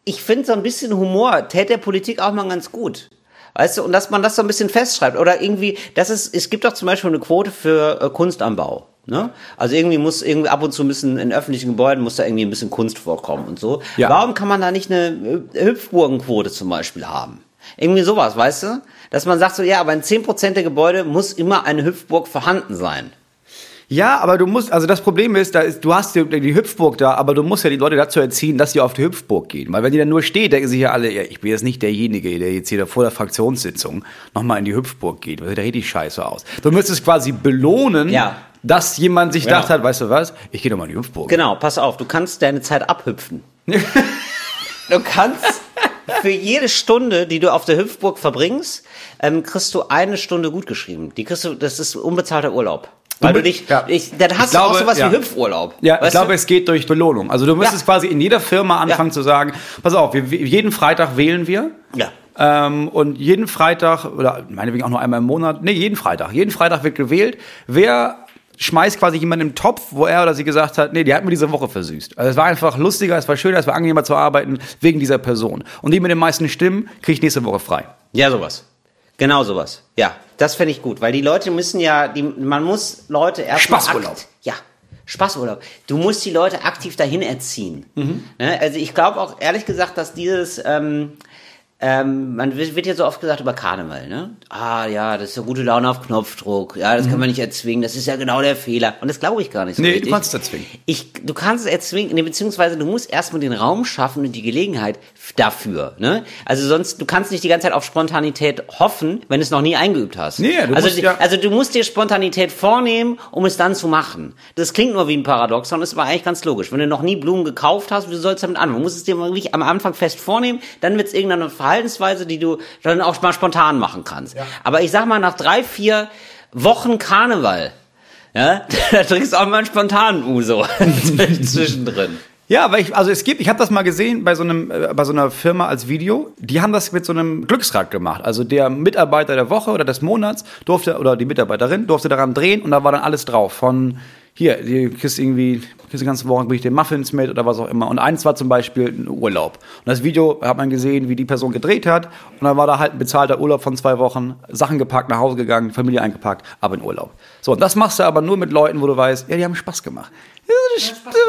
ich finde so ein bisschen Humor täte der Politik auch mal ganz gut. Weißt du, und dass man das so ein bisschen festschreibt. Oder irgendwie, das ist, es gibt doch zum Beispiel eine Quote für äh, Kunst am Bau. Ne? Also irgendwie muss irgendwie ab und zu müssen in öffentlichen Gebäuden muss da irgendwie ein bisschen Kunst vorkommen und so. Ja. Warum kann man da nicht eine äh, Hüpfburgenquote zum Beispiel haben? Irgendwie sowas, weißt du? Dass man sagt so, ja, aber in 10% der Gebäude muss immer eine Hüpfburg vorhanden sein. Ja, aber du musst, also das Problem ist, da ist, du hast die, die Hüpfburg da, aber du musst ja die Leute dazu erziehen, dass sie auf die Hüpfburg gehen. Weil wenn die dann nur steht, denken sich ja alle, ja, ich bin jetzt nicht derjenige, der jetzt hier vor der Fraktionssitzung nochmal in die Hüpfburg geht. Das sieht ja richtig scheiße aus. Du müsstest quasi belohnen, Ja. dass jemand sich Genau. gedacht hat, weißt du was, ich gehe doch mal in die Hüpfburg. Genau, pass auf, du kannst deine Zeit abhüpfen. du kannst für jede Stunde, die du auf der Hüpfburg verbringst, ähm, kriegst du eine Stunde gut geschrieben. Die kriegst du, das ist unbezahlter Urlaub. Weil du dich, ja. ich, dann hast Ich du auch glaube, sowas ja. wie Hüpfurlaub. Ja, ich glaube, du? es geht durch Belohnung. Also du müsstest Ja. quasi in jeder Firma anfangen zu sagen, pass auf, wir- jeden Freitag wählen wir. Ja. Ähm, und jeden Freitag, oder meinetwegen auch nur einmal im Monat, nee, jeden Freitag. Jeden Freitag wird gewählt. Wer schmeißt quasi jemanden im Topf, wo er oder sie gesagt hat, nee, die hat mir diese Woche versüßt. Also es war einfach lustiger, es war schöner, es war angenehmer zu arbeiten wegen dieser Person. Und die mit den meisten Stimmen kriege ich nächste Woche frei. Ja, sowas. Genau sowas. Ja, das finde ich gut, weil die Leute müssen ja, die, man muss Leute erst Spaßurlaub. Ja, Spaßurlaub. Du musst die Leute aktiv dahin erziehen. Mhm. Ne? Also ich glaube auch ehrlich gesagt, dass dieses, ähm, ähm, man wird ja so oft gesagt über Karneval, ne? Ah ja, das ist ja gute Laune auf Knopfdruck. Ja, das kann man nicht erzwingen. Das ist ja genau der Fehler. Und das glaube ich gar nicht so Mhm. Nee, du richtig. kannst es erzwingen. Ich, du kannst es erzwingen, nee, beziehungsweise du musst erstmal den Raum schaffen und die Gelegenheit dafür. Ne? Also sonst, du kannst nicht die ganze Zeit auf Spontanität hoffen, wenn du es noch nie eingeübt hast. Nee, du also, musst ja- also du musst dir Spontanität vornehmen, um es dann zu machen. Das klingt nur wie ein Paradoxon, ist aber eigentlich ganz logisch. Wenn du noch nie Blumen gekauft hast, wie sollst du damit anfangen? Du musst es dir wirklich am Anfang fest vornehmen, dann wird es irgendeine Verhaltensweise, die du dann auch mal spontan machen kannst. Aber ich sag mal, nach drei, vier Wochen Karneval, ja, da trinkst du auch mal einen spontanen Uso zwischendrin. Ja, aber ich, also es gibt, ich habe das mal gesehen bei so einem, äh, bei so einer Firma als Video. Die haben das mit so einem Glücksrad gemacht. Also der Mitarbeiter der Woche oder des Monats durfte oder die Mitarbeiterin durfte daran drehen und da war dann alles drauf. Von hier, du kriegst irgendwie, kriegst die ganze Woche bringe ich dir Muffins mit oder was auch immer. Und eins war zum Beispiel ein Urlaub. Und das Video hat man gesehen, wie die Person gedreht hat. Und dann war da halt ein bezahlter Urlaub von zwei Wochen, Sachen gepackt, nach Hause gegangen, Familie eingepackt, aber in Urlaub. So, und das machst du aber nur mit Leuten, wo du weißt, ja, die haben Spaß gemacht.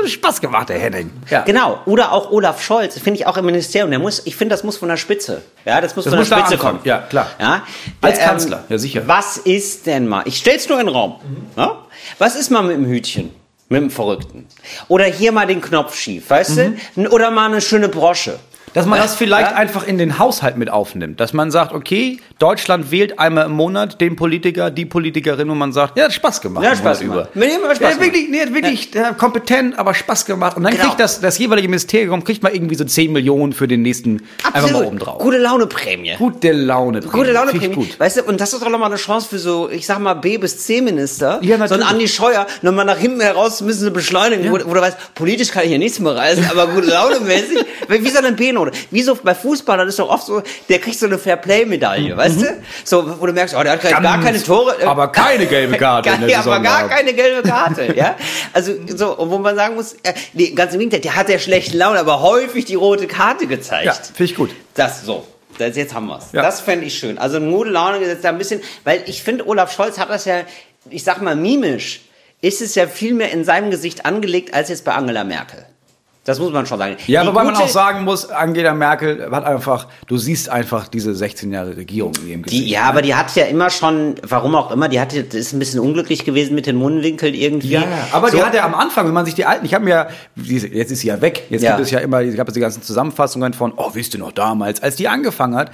Spaß, gemacht, der Henning. Ja. Genau. Oder auch Olaf Scholz, finde ich auch im Ministerium. Der muss, ich finde, das muss von der Spitze. Ja, das muss Das von muss der Spitze kommen. Ja, klar. Ja. Als Ähm, Kanzler, ja, sicher. Was ist denn mal? Ich stell's nur in den Raum. Ja? Was ist mal mit dem Hütchen? Mit dem Verrückten. Oder hier mal den Knopf schief, weißt du? Oder mal eine schöne Brosche. Dass man das vielleicht Ja? einfach in den Haushalt mit aufnimmt. Dass man sagt, okay, Deutschland wählt einmal im Monat den Politiker, die Politikerin, wo man sagt, ja, hat Spaß gemacht. Ja, Spaß. Mit dem hat Spaß ja, wirklich, nee, wirklich ja. kompetent, aber Spaß gemacht. Und dann Genau. kriegt das, das jeweilige Ministerium kriegt mal irgendwie so 10 Millionen für den nächsten einfach mal oben drauf. Gute Laune Prämie. Gute Laune. Gute Laune Finde ich Prämie. gut. Weißt du, und das ist doch nochmal eine Chance für so, ich sag mal, B bis C Minister. Ja, so ein natürlich. Andi Scheuer, nochmal nach hinten heraus müssen sie beschleunigen, wo, wo du weißt, politisch kann ich hier nichts mehr reißen, aber gute Laune mäßig. Wie so eine B-Note. Fairplay-Note. Wie so bei Fußballern ist doch oft so, der kriegt so eine Fairplay-Medaille, weißt du? So, wo du merkst, oh, der hat gar, gar Ganz, keine Tore. äh, aber keine gelbe Karte in Gar, der ja, aber gar keine gelbe Karte, ja. Also so, und wo man sagen muss, äh, nee, ganz im Gegenteil, der hat ja schlechten Laune, aber häufig die rote Karte gezeigt. Ja, finde ich gut. Das so. Das, jetzt haben wir's. Ja. Das fände ich schön. Also gute Laune gesetzt da ein bisschen, weil ich finde, Olaf Scholz hat das ja, ich sag mal, mimisch, ist es ja viel mehr in seinem Gesicht angelegt als jetzt bei Angela Merkel. Das muss man schon sagen. Ja, Die wobei man auch sagen muss, Angela Merkel hat einfach, du siehst einfach diese 16 Jahre Regierung in ihrem Gesicht. Die, ja, aber die hat ja immer schon, warum auch immer, die hatte, ist ein bisschen unglücklich gewesen mit den Mundwinkeln irgendwie. Ja, aber so, die hat ja am Anfang, wenn man sich die alten, ich habe mir, jetzt ist sie ja weg, jetzt Ja. gibt es ja immer, es gab es die ganzen Zusammenfassungen von, oh, wisst ihr noch damals, als die angefangen hat,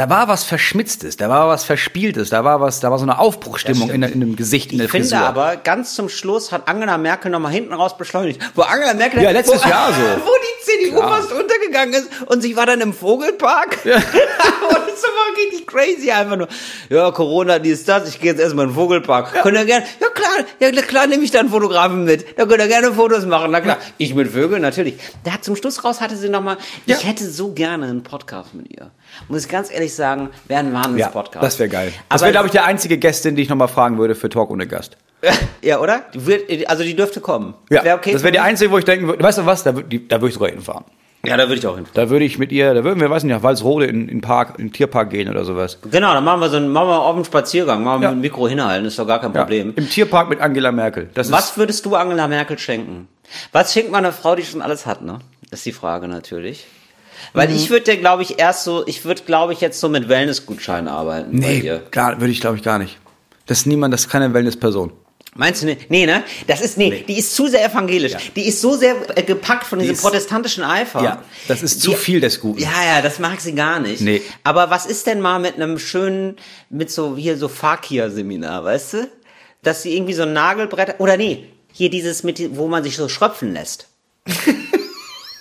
da war was Verschmitztes, da war was Verspieltes, da war was, da war so eine Aufbruchstimmung in, in dem Gesicht, in der Ich finde Frisur. aber, ganz zum Schluss hat Angela Merkel nochmal hinten raus beschleunigt. Wo Angela Merkel, Ja, letztes wo, Jahr so. Wo die CDU Klar. fast untergegangen ist und sie war dann im Vogelpark. und das war richtig crazy einfach nur. Ja, Corona, dies, das, ich gehe jetzt erstmal in den Vogelpark. Könnt ihr gerne, ja klar, ja klar nehme ich dann einen Fotografen mit. Da könnt ihr gerne Fotos machen, na klar. Ich mit Vögeln, natürlich. Da hat zum Schluss raus hatte sie nochmal, Ja. ich hätte so gerne einen Podcast mit ihr. Muss ich ganz ehrlich sagen, wäre ein ja, Wahnsinns-Podcast. das wäre geil. Das Aber- wäre, glaube ich, der einzige Gästin, die ich nochmal fragen würde für Talk ohne Gast. Ja, oder? Die wird, also die dürfte kommen. Ja, Wär okay das wäre die einzige, wo ich denken würde, weißt du was, da, die- da würde ich sogar hinfahren. Ja, da würde ich auch hin. Da würde ich mit ihr, da würden wir, weiß nicht, nach Walsrode in, in Park, in den Tierpark gehen oder sowas. Genau, dann machen wir so einen, machen wir auf einen Spaziergang, machen wir Ja. mit dem Mikro hinhalten, ist doch gar kein Ja, Problem. Im Tierpark mit Angela Merkel. Das Was ist, würdest du Angela Merkel schenken? Was schenkt man einer Frau, die schon alles hat, ne? Das ist die Frage natürlich. Weil Mhm. ich würde, glaube ich, erst so, ich würde, glaube ich, jetzt so mit Wellnessgutscheinen arbeiten bei nee, gar, würde ich glaube ich gar nicht. Das ist niemand, das ist keine Wellness-Person. Meinst du nicht? Nee, ne? Das ist, nee, die ist zu sehr evangelisch. Die ist so sehr äh, gepackt von diesem ist- protestantischen Eifer. Ja, das ist Die- zu viel des Guten. Ja, ja, das mag sie gar nicht. Nee. Aber was ist denn mal mit einem schönen, mit so, hier so Fakir-Seminar, weißt du? Dass sie irgendwie so ein Nagelbrett, oder nee, hier dieses mit, wo man sich so schröpfen lässt.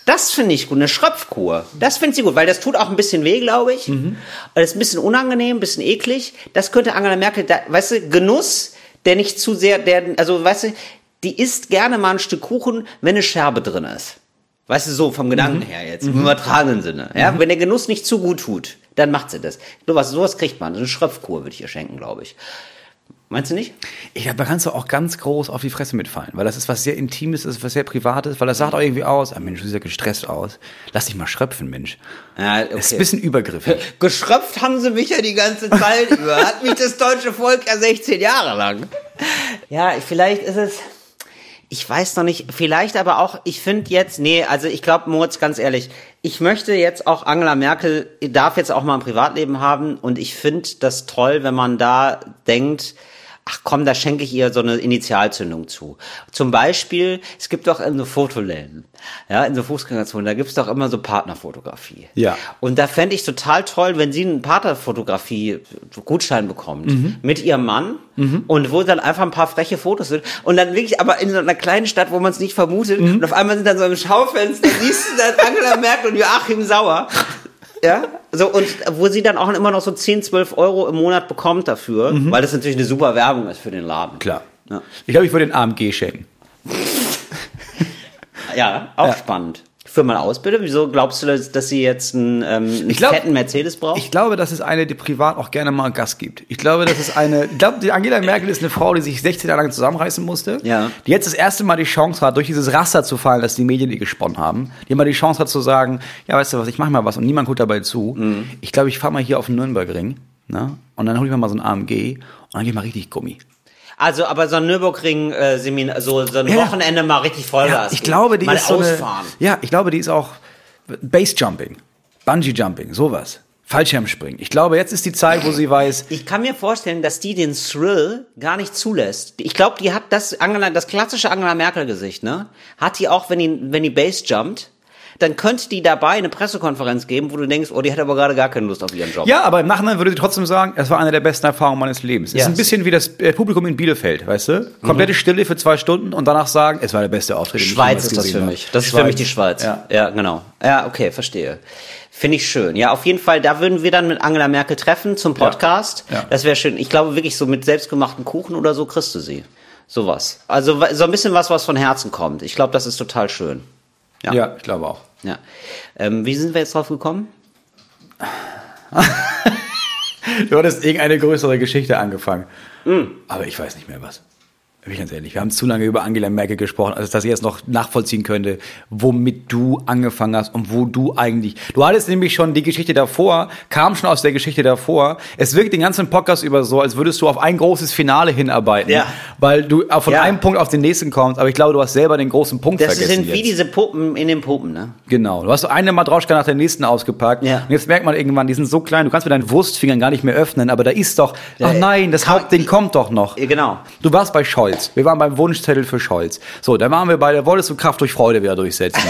Das finde ich gut, eine Schröpfkur. Das finde sie gut, weil das tut auch ein bisschen weh, glaube ich. Mhm. Das ist ein bisschen unangenehm, ein bisschen eklig. Das könnte Angela Merkel, da, weißt du, Genuss, der nicht zu sehr, der, also weißt du, die isst gerne mal ein Stück Kuchen, wenn eine Scherbe drin ist. Weißt du, so vom Gedanken her jetzt, im übertragenen Sinne. Ja, wenn der Genuss nicht zu gut tut, dann macht sie das. Sowas, sowas kriegt man. So eine Schröpfkur würde ich ihr schenken, glaube ich. Meinst du nicht? Ich glaube, da kannst du auch ganz groß auf die Fresse mitfallen, weil das ist was sehr Intimes, das ist was sehr Privates, weil das sagt auch irgendwie aus, ah Mensch, du siehst ja gestresst aus. Lass dich mal schröpfen, Mensch. Ja, Das ist ein bisschen übergriffig. Geschröpft haben sie mich ja die ganze Zeit über. Hat mich das deutsche Volk ja 16 Jahre lang. Ja, vielleicht ist es. Ich weiß noch nicht, vielleicht aber auch, ich finde jetzt, nee, also ich glaube, Moritz, ganz ehrlich, ich möchte jetzt auch Angela Merkel, darf jetzt auch mal ein Privatleben haben und ich finde das toll, wenn man da denkt, ach komm, da schenke ich ihr so eine Initialzündung zu. Zum Beispiel, es gibt doch in so Fotoläden, ja, in so Fußgängerzonen, da gibt's doch immer so Partnerfotografie. Ja. Und da fände ich total toll, wenn sie einen Partnerfotografie-Gutschein bekommt Mhm. mit ihrem Mann und wo dann einfach ein paar freche Fotos sind und dann wirklich aber in so einer kleinen Stadt, wo man es nicht vermutet Mhm. und auf einmal sind dann so im Schaufenster, siehst du dann Angela Merkel und Joachim Sauer. Ja, so und wo sie dann auch immer noch so 10, 12 Euro im Monat bekommt dafür, weil das natürlich eine super Werbung ist für den Laden. Mhm. Klar. Ja, Ich glaube, ich würde den AMG schenken. ja auch Ja. spannend. Für mal Ausbildung, wieso glaubst du, dass, sie jetzt einen, ähm, glaub- fetten Mercedes braucht? Ich glaube, das ist eine, die privat auch gerne mal Gas gibt. Ich glaube, das ist eine, ich glaube, die Angela Merkel ist eine Frau, die sich 16 Jahre lang zusammenreißen musste. Ja. Die jetzt das erste Mal die Chance hat, durch dieses Raster zu fallen, das die Medien ihr gesponnen haben. Die mal die Chance hat zu sagen, ja, weißt du was, ich mache mal was und niemand guckt dabei zu. Mhm. Ich glaube, ich fahre mal hier auf den Nürnbergring, ne? Und dann hole ich mir mal so ein AMG und dann gehe ich mal richtig Gummi. Also, aber so ein Nürburgring-Seminar, so, so ein Ja. Wochenende mal richtig Vollgas. Ja, ich glaube, die mal ist so eine, ausfahren. Ja, ich glaube, die ist auch Base-Jumping, Bungee-Jumping, sowas. Fallschirmspringen. Ich glaube, jetzt ist die Zeit, wo sie weiß, Ich kann mir vorstellen, dass die den Thrill gar nicht zulässt. Ich glaube, die hat das Angela, das klassische Angela Merkel Gesicht, ne? Hat die auch, wenn die, wenn die Base jumpt, dann könnte die dabei eine Pressekonferenz geben, wo du denkst, oh, die hat aber gerade gar keine Lust auf ihren Job. Ja, aber im Nachhinein würde sie trotzdem sagen, es war eine der besten Erfahrungen meines Lebens. Es Yes. ist ein bisschen wie das äh, Publikum in Bielefeld, weißt du? Komplette Stille für zwei Stunden und danach sagen, es war der beste Auftritt. Schweiz ist das für mich. Das ist für mich die Schweiz. Ja. ja, genau. Ja, okay, verstehe. Finde ich schön. Ja, auf jeden Fall, da würden wir dann mit Angela Merkel treffen zum Podcast. Ja. Das wäre schön. Ich glaube wirklich so mit selbstgemachten Kuchen oder so kriegst du sie. Sowas. Also so ein bisschen was, was von Herzen kommt. Ich glaube, das ist total schön. Ja. Ja, ich glaube auch. Ja. Ähm, wie sind wir jetzt drauf gekommen? Du hattest irgendeine größere Geschichte angefangen. Mm. Aber ich weiß nicht mehr was. Bin ich ganz ehrlich, wir haben zu lange über Angela Merkel gesprochen, als dass ich jetzt noch nachvollziehen könnte, womit du angefangen hast und wo du eigentlich. Du hattest nämlich schon die Geschichte davor, kam schon aus der Geschichte davor. Es wirkt den ganzen Podcast über so, als würdest du auf ein großes Finale hinarbeiten, Ja. weil du von Ja. einem Punkt auf den nächsten kommst. Aber ich glaube, du hast selber den großen Punkt Das vergessen. sind wie jetzt. diese Puppen in den Puppen, ne? Genau. Du hast eine Matroschka nach der nächsten ausgepackt. Ja. Und jetzt merkt man irgendwann, die sind so klein, du kannst mit deinen Wurstfingern gar nicht mehr öffnen, aber da ist doch, ach nein, das Hauptding kommt doch noch. Genau. Du warst bei Scholz. Wir waren beim Wunschzettel für Scholz. So, da waren wir bei der wolltest du Kraft durch Freude wieder durchsetzen.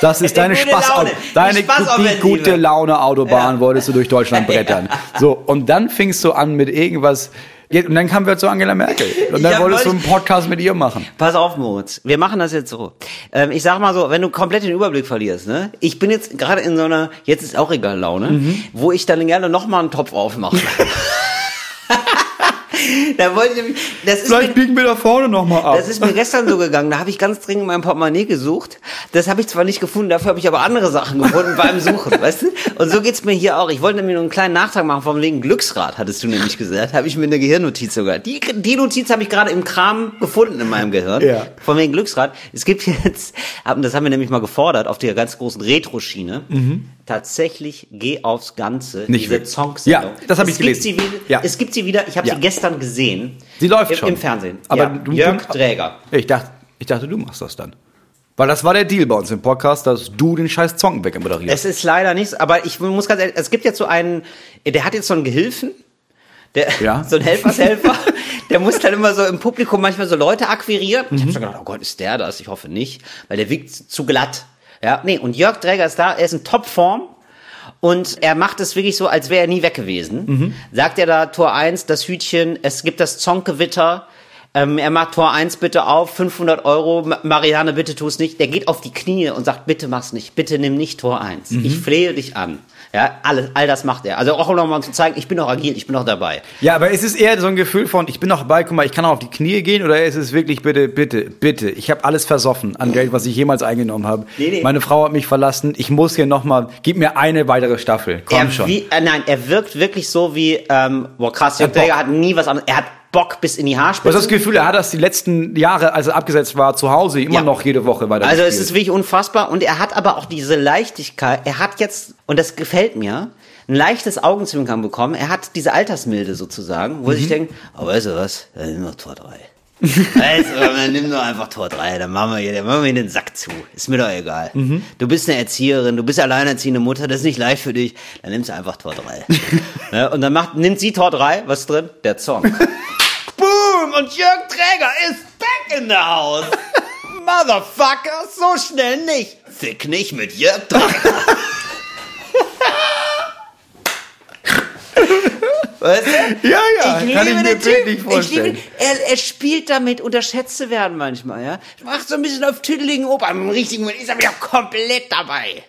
Das ist deine Spaß, Laune. deine Die gu- die gute Laune Autobahn Ja. wolltest du durch Deutschland brettern. So, und dann fingst du an mit irgendwas, und dann kamen wir zu Angela Merkel. Und dann Ja, wolltest du einen Podcast mit ihr machen. Pass auf, Moritz. Wir machen das jetzt so. Ähm, ich sag mal so, wenn du komplett den Überblick verlierst, ne? Ich bin jetzt gerade in so einer, jetzt ist auch egal Laune, Mhm. wo ich dann gerne nochmal einen Topf aufmache. da wollte ich, nämlich- das ist Vielleicht mir, biegen wir da vorne nochmal ab. das ist mir gestern so gegangen. Da habe ich ganz dringend mein Portemonnaie gesucht. Das habe ich zwar nicht gefunden, dafür habe ich aber andere Sachen gefunden beim Suchen, weißt du? Und so geht's mir hier auch. Ich wollte nämlich nur einen kleinen Nachtrag machen vom wegen Glücksrad, hattest du nämlich gesagt. Habe ich mir eine Gehirnnotiz sogar. Die, die Notiz habe ich gerade im Kram gefunden in meinem Gehirn. Ja. Von wegen Glücksrad. Es gibt jetzt, das haben wir nämlich mal gefordert, auf der ganz großen Retro-Schiene. Tatsächlich, geh aufs Ganze. Nicht diese wirklich. Song-Sendung. Ja, das hab Es ich gibt gelesen. Sie wieder, Ja. Es gibt sie wieder, ich habe Ja. sie gestern gesehen. Sie läuft Im, schon. Im Fernsehen. Aber ja. du- Jörg Träger. Ich dachte, ich dachte, du machst das dann. Weil das war der Deal bei uns im Podcast, dass du den scheiß Song wegmoderierst. Es ist leider nichts, aber ich muss ganz ehrlich, es gibt jetzt so einen, der hat jetzt so einen Gehilfen, der, Ja. so ein Helfershelfer, der muss dann immer so im Publikum manchmal so Leute akquirieren. Ich habe schon gedacht, oh Gott, ist der das? Ich hoffe nicht, weil der wiegt zu glatt. Ja, nee, und Jörg Träger ist da, er ist in Topform. Und er macht es wirklich so, als wäre er nie weg gewesen. Sagt er da Tor 1, das Hütchen, es gibt das Zonkewitter. Ähm, er macht Tor 1 bitte auf, 500 Euro, Ma- Marianne, bitte tu es nicht. Der geht auf die Knie und sagt, bitte mach's nicht, bitte nimm nicht Tor 1. Ich flehe dich an. Ja, alles, all das macht er. Also auch noch mal um zu zeigen, ich bin noch agil, ich bin noch dabei. Ja, aber ist es eher so ein Gefühl von, ich bin noch dabei, guck mal, ich kann auch auf die Knie gehen, oder ist es wirklich, bitte, bitte, bitte, ich habe alles versoffen an Geld, was ich jemals eingenommen habe. Nee, nee. Meine Frau hat mich verlassen, ich muss hier nochmal, gib mir eine weitere Staffel, komm er, schon. Wie, äh, nein, er wirkt wirklich so wie, ähm, boah krass, Jörg Bock. Träger hat nie was anderes, er hat Bock bis in die Du hast Haarspitze. das Gefühl, er hat das die letzten Jahre, als er abgesetzt war, zu Hause immer Ja. noch jede Woche weiter Also es ist wirklich unfassbar und er hat aber auch diese Leichtigkeit. Er hat jetzt und das gefällt mir ein leichtes Augenzwinkern bekommen. Er hat diese Altersmilde sozusagen, wo Mhm. sich denkt, oh, weißt du was, dann nimm doch Tor 3. du, dann nimm doch einfach Tor 3, dann machen wir hier, dann machen wir hier den Sack zu. Ist mir doch egal. Mhm. Du bist eine Erzieherin, du bist alleinerziehende Mutter, das ist nicht leicht für dich, dann nimmst du einfach Tor 3. ja, und dann macht, nimmt sie Tor 3, was drin? Der Song. Boom! Und Jörg Träger ist back in the house. Motherfucker, so schnell nicht. Fick nicht mit Jörg Träger. Weißt du? Ja, ja, ich kann liebe ich mir den Typ. Ich vorstellen. liebe, er, er spielt damit, unterschätzt zu werden manchmal, ja. Macht so ein bisschen auf tüdeligen Oper. Im richtigen Moment ist er wieder komplett dabei.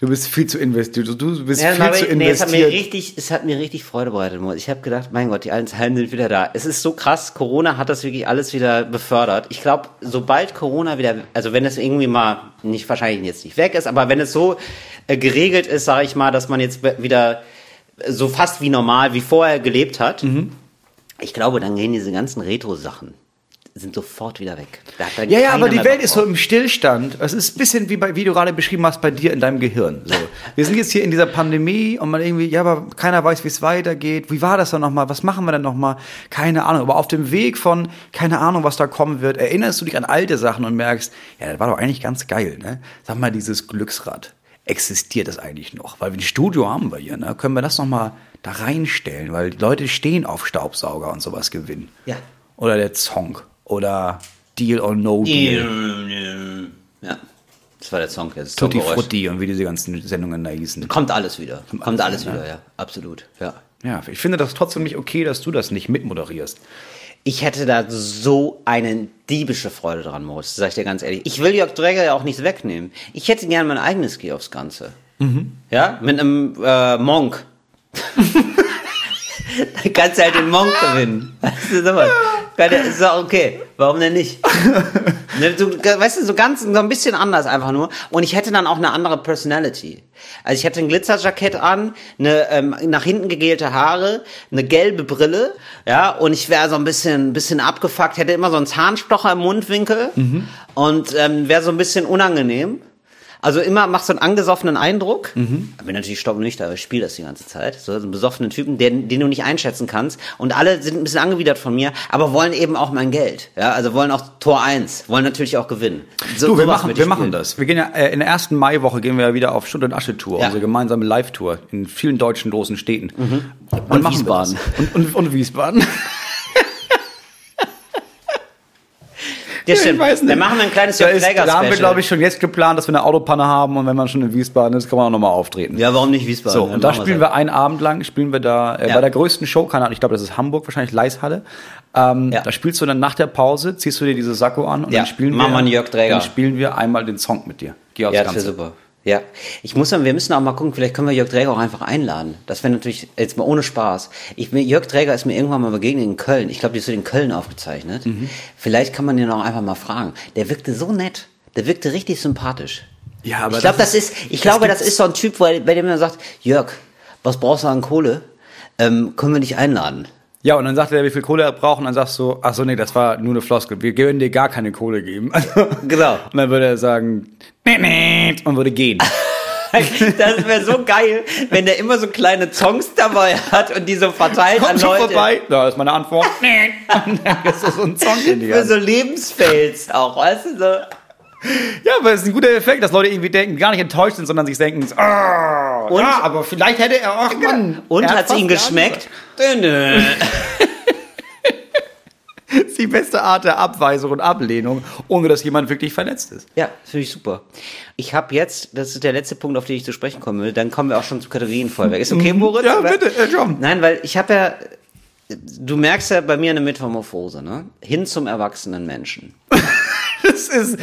Du bist viel zu investiert, du, bist Ja, viel aber, zu nee, es hat mir investiert. richtig, es hat mir richtig Freude bereitet. Ich habe gedacht, mein Gott, die alten Zahlen sind wieder da. Es ist so krass. Corona hat das wirklich alles wieder befördert. Ich glaube, sobald Corona wieder, also wenn es irgendwie mal nicht wahrscheinlich jetzt nicht weg ist, aber wenn es so äh, geregelt ist, sage ich mal, dass man jetzt wieder so fast wie normal wie vorher gelebt hat, Mhm. ich glaube, dann gehen diese ganzen Retro-Sachen sind sofort wieder weg. Dann Ja, ja, aber die Welt ist so im Stillstand. Es ist ein bisschen wie, bei, wie du gerade beschrieben hast bei dir in deinem Gehirn. So. Wir sind jetzt hier in dieser Pandemie und man irgendwie, ja, aber keiner weiß, wie es weitergeht. Wie war das dann nochmal? Was machen wir denn nochmal? Keine Ahnung. Aber auf dem Weg von, keine Ahnung, was da kommen wird, erinnerst du dich an alte Sachen und merkst, ja, das war doch eigentlich ganz geil, ne? Sag mal, dieses Glücksrad. Existiert das eigentlich noch? Weil wir ein Studio haben wir hier, ne? Können wir das nochmal da reinstellen? Weil die Leute stehen auf Staubsauger und sowas gewinnen. Ja. Oder der Song. Oder Deal or No Deal. Ja, das war der Song. Das Tutti. Frutti und wie diese ganzen Sendungen da hießen. Kommt alles wieder. Kommt alles alles wieder, wieder, ja. Absolut, ja. Ja, ich finde das trotzdem nicht okay, dass du das nicht mitmoderierst. Ich hätte da so eine diebische Freude dran, Moritz, sag ich dir ganz ehrlich. Ich will Jörg Träger ja auch nichts wegnehmen. Ich hätte gerne mein eigenes Geh aufs Ganze. Ja, mit einem äh, Monk. da kannst du halt den Monk gewinnen. Weißt du, Keine, ist ja okay. Warum denn nicht? ne, du, weißt du, so ganz, so ein bisschen anders einfach nur. Und ich hätte dann auch eine andere Personality. Also ich hätte ein Glitzerjackett an, eine ähm, nach hinten gegelte Haare, eine gelbe Brille, ja, und ich wäre so ein bisschen, bisschen abgefuckt, hätte immer so einen Zahnstocher im Mundwinkel und ähm, wäre so ein bisschen unangenehm. Also immer macht so einen angesoffenen Eindruck. Mhm. Bin natürlich stocknüchtern, aber ich spiele das die ganze Zeit. So einen besoffenen Typen, den, den du nicht einschätzen kannst. Und alle sind ein bisschen angewidert von mir, aber wollen eben auch mein Geld. Ja, also wollen auch Tor 1, wollen natürlich auch gewinnen. So, Du, wir machen, wir ich machen das. Wir gehen ja äh, in der ersten Maiwoche gehen wir ja wieder auf Schutt und Asche Tour, Ja. unsere gemeinsame Live-Tour in vielen deutschen großen Städten. Und, Und wir Wiesbaden. Und, und, und Wiesbaden. Ja, stimmt. Dann machen wir ein kleines Jörg ist, Träger da haben wir, glaube ich, schon jetzt geplant, dass wir eine Autopanne haben und wenn man schon in Wiesbaden ist, kann man auch nochmal auftreten. Ja, warum nicht Wiesbaden? So, und da spielen wir einen Abend lang, spielen wir da äh, Ja. bei der größten Show, keine Ahnung, ich glaube, das ist Hamburg, wahrscheinlich Leishalle. Ähm, Ja. Da spielst du dann nach der Pause, ziehst du dir diese Sakko an und Ja, dann spielen machen wir, wir Jörg Träger. dann spielen wir einmal den Song mit dir. Geh aufs Ja, das wäre Ganze. super. Ja, ich muss sagen, wir müssen auch mal gucken, vielleicht können wir Jörg Träger auch einfach einladen. Das wäre natürlich jetzt mal ohne Spaß. Ich, Jörg Träger ist mir irgendwann mal begegnet in Köln. Ich glaube, die ist so in Köln aufgezeichnet. Mhm. Vielleicht kann man den auch einfach mal fragen. Der wirkte so nett. Der wirkte richtig sympathisch. Ja, aber ich glaube, das das, ist, ich glaube, das ist so ein Typ, bei bei dem man sagt, Jörg, was brauchst du an Kohle? Ähm, können wir dich einladen? Ja, und dann sagt er, wie viel Kohle er braucht und dann sagst du, ach so, nee, das war nur eine Floskel. Wir können dir gar keine Kohle geben. Genau. Und dann würde er sagen, und würde gehen. Das wäre so geil, wenn der immer so kleine Songs dabei hat und die so verteilt an Komm schon Leute. vorbei. Da ist meine Antwort. Dann ist das so ein Song in die Für Hand. so Lebensfails auch, weißt du so. Ja, aber es ist ein guter Effekt, dass Leute irgendwie denken, gar nicht enttäuscht sind, sondern sich denken, ah, Und- ja, aber vielleicht hätte er auch, Mann. Und hat's fast ihm geschmeckt? Das ist die beste Art der Abweisung und Ablehnung, ohne dass jemand wirklich verletzt ist. Ja, das finde ich super. Ich habe jetzt, das ist der letzte Punkt, auf den ich zu sprechen kommen will, dann kommen wir auch schon zu Kategorienvollwerk. Ist okay, Moritz? Ja, oder? bitte, äh, John. Nein, weil ich habe ja, du merkst ja bei mir eine Metamorphose, ne? Hin zum erwachsenen Menschen. Das ist,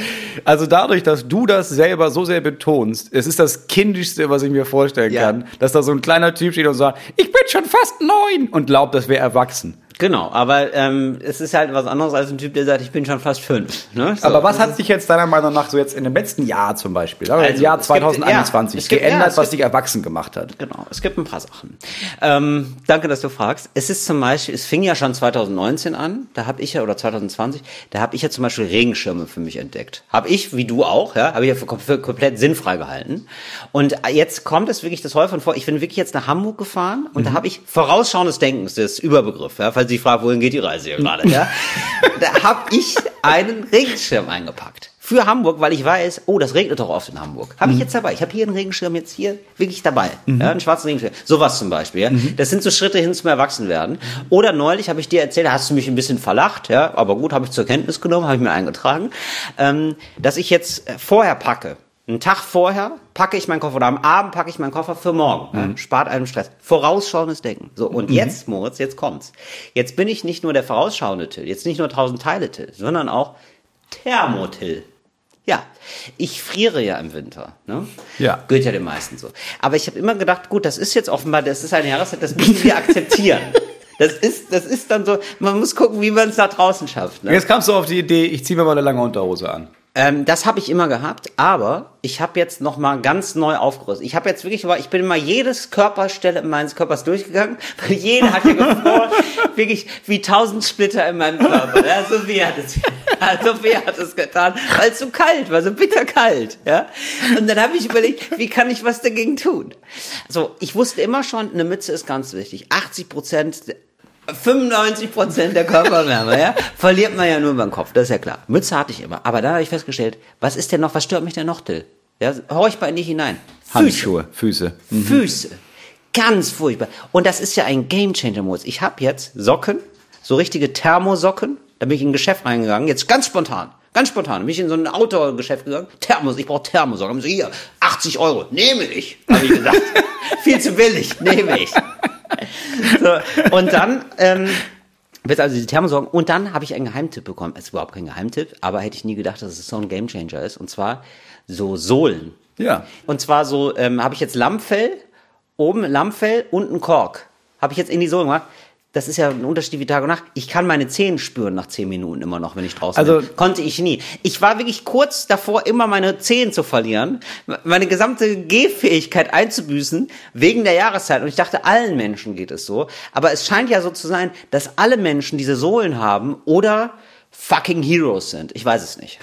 also dadurch, dass du das selber so sehr betonst, es ist das Kindischste, was ich mir vorstellen Ja. kann, dass da so ein kleiner Typ steht und sagt, ich bin schon fast neun und glaubt, das wäre erwachsen. Genau, aber ähm, es ist halt was anderes als ein Typ, der sagt, ich bin schon fast fünf. Ne? So. Aber was hat sich jetzt deiner Meinung nach so jetzt in dem letzten Jahr zum Beispiel, also im Also, Jahr es gibt- 2021, ja, gibt- geändert, ja, was dich erwachsen gemacht hat? Genau, es gibt ein paar Sachen. Ähm, danke, dass du fragst. Es ist zum Beispiel, es fing ja schon 2019 an, da habe ich ja, oder 2020, da habe ich ja zum Beispiel Regenschirme für mich entdeckt. Habe ich, wie du auch, ja, habe ich ja für, für komplett sinnfrei gehalten. Und jetzt kommt es wirklich das häufig vor, ich bin wirklich jetzt nach Hamburg gefahren und da habe ich vorausschauendes Denken, das ist Überbegriff, ja, falls Sie fragen, wohin geht die Reise hier gerade, ja. Da habe ich einen Regenschirm eingepackt. Für Hamburg, weil ich weiß, oh, das regnet doch oft in Hamburg. Habe ich jetzt dabei. Ich habe hier einen Regenschirm jetzt hier wirklich dabei. Ja, einen schwarzen Regenschirm. Sowas zum Beispiel. Ja. Das sind so Schritte hin zum Erwachsenwerden. Oder neulich habe ich dir erzählt, da hast du mich ein bisschen verlacht, ja, aber gut, habe ich zur Kenntnis genommen, habe ich mir eingetragen, ähm, dass ich jetzt äh, vorher packe. Einen Tag vorher packe ich meinen Koffer oder am Abend packe ich meinen Koffer für morgen. Ja, spart einem Stress. Vorausschauendes Denken. So, und jetzt, Moritz, jetzt kommt's. Jetzt bin ich nicht nur der vorausschauende Till, jetzt nicht nur 1000 Teile Till, sondern auch Thermotill. Ja, ich friere ja im Winter. Ne? Ja. Gehört ja den meisten so. Aber ich habe immer gedacht, gut, das ist jetzt offenbar, das ist eine Jahreszeit, das müssen wir akzeptieren. Das ist, das ist dann so, man muss gucken, wie man es nach draußen schafft. Ne? Jetzt kamst du auf die Idee, ich ziehe mir mal eine lange Unterhose an. Ähm, das habe ich immer gehabt, aber ich habe jetzt noch mal ganz neu aufgerüstet. Ich habe jetzt wirklich, ich bin immer jedes Körperstelle meines Körpers durchgegangen, weil jede hat ja gefroren, wirklich wie tausend Splitter in meinem Körper. Ja, Sophie hat es, ja, Sophie hat es getan, weil es so kalt war, so bitterkalt. Ja? Und dann habe ich überlegt, wie kann ich was dagegen tun? So, ich wusste immer schon, eine Mütze ist ganz wichtig. 80 Prozent 95 Prozent der Körperwärme, ja, verliert man ja nur beim Kopf, das ist ja klar. Mütze hatte ich immer, aber da habe ich festgestellt, was ist denn noch, was stört mich denn noch, Till? Ja, horch bei nicht hinein. Füße. Handschuhe, Füße. Füße. Ganz furchtbar. Und das ist ja ein Gamechanger Modus. Ich habe jetzt Socken, so richtige Thermosocken. Da bin ich in ein Geschäft reingegangen, jetzt ganz spontan. Ganz spontan. Bin ich in so ein Outdoor-Geschäft gegangen. Thermos, ich brauche Thermosocken. Hab ich so, hier, 80 Euro. Nehme ich, habe ich gesagt. Viel zu billig, nehme ich. So, und dann, ähm, wird also die Thermosocken. Und dann habe ich einen Geheimtipp bekommen. Es ist überhaupt kein Geheimtipp, aber hätte ich nie gedacht, dass es so ein Gamechanger ist. Und zwar so Sohlen. Ja. Und zwar so, ähm, habe ich jetzt Lammfell, oben Lammfell und ein Kork. Habe ich jetzt in die Sohle gemacht. Das ist ja ein Unterschied wie Tag und Nacht. Ich kann meine Zehen spüren nach zehn Minuten immer noch, wenn ich draußen Also- bin. Konnte ich nie. Ich war wirklich kurz davor, immer meine Zehen zu verlieren, meine gesamte Gehfähigkeit einzubüßen, wegen der Jahreszeit. Und ich dachte, allen Menschen geht es so. Aber es scheint ja so zu sein, dass alle Menschen diese Sohlen haben oder fucking Heroes sind. Ich weiß es nicht.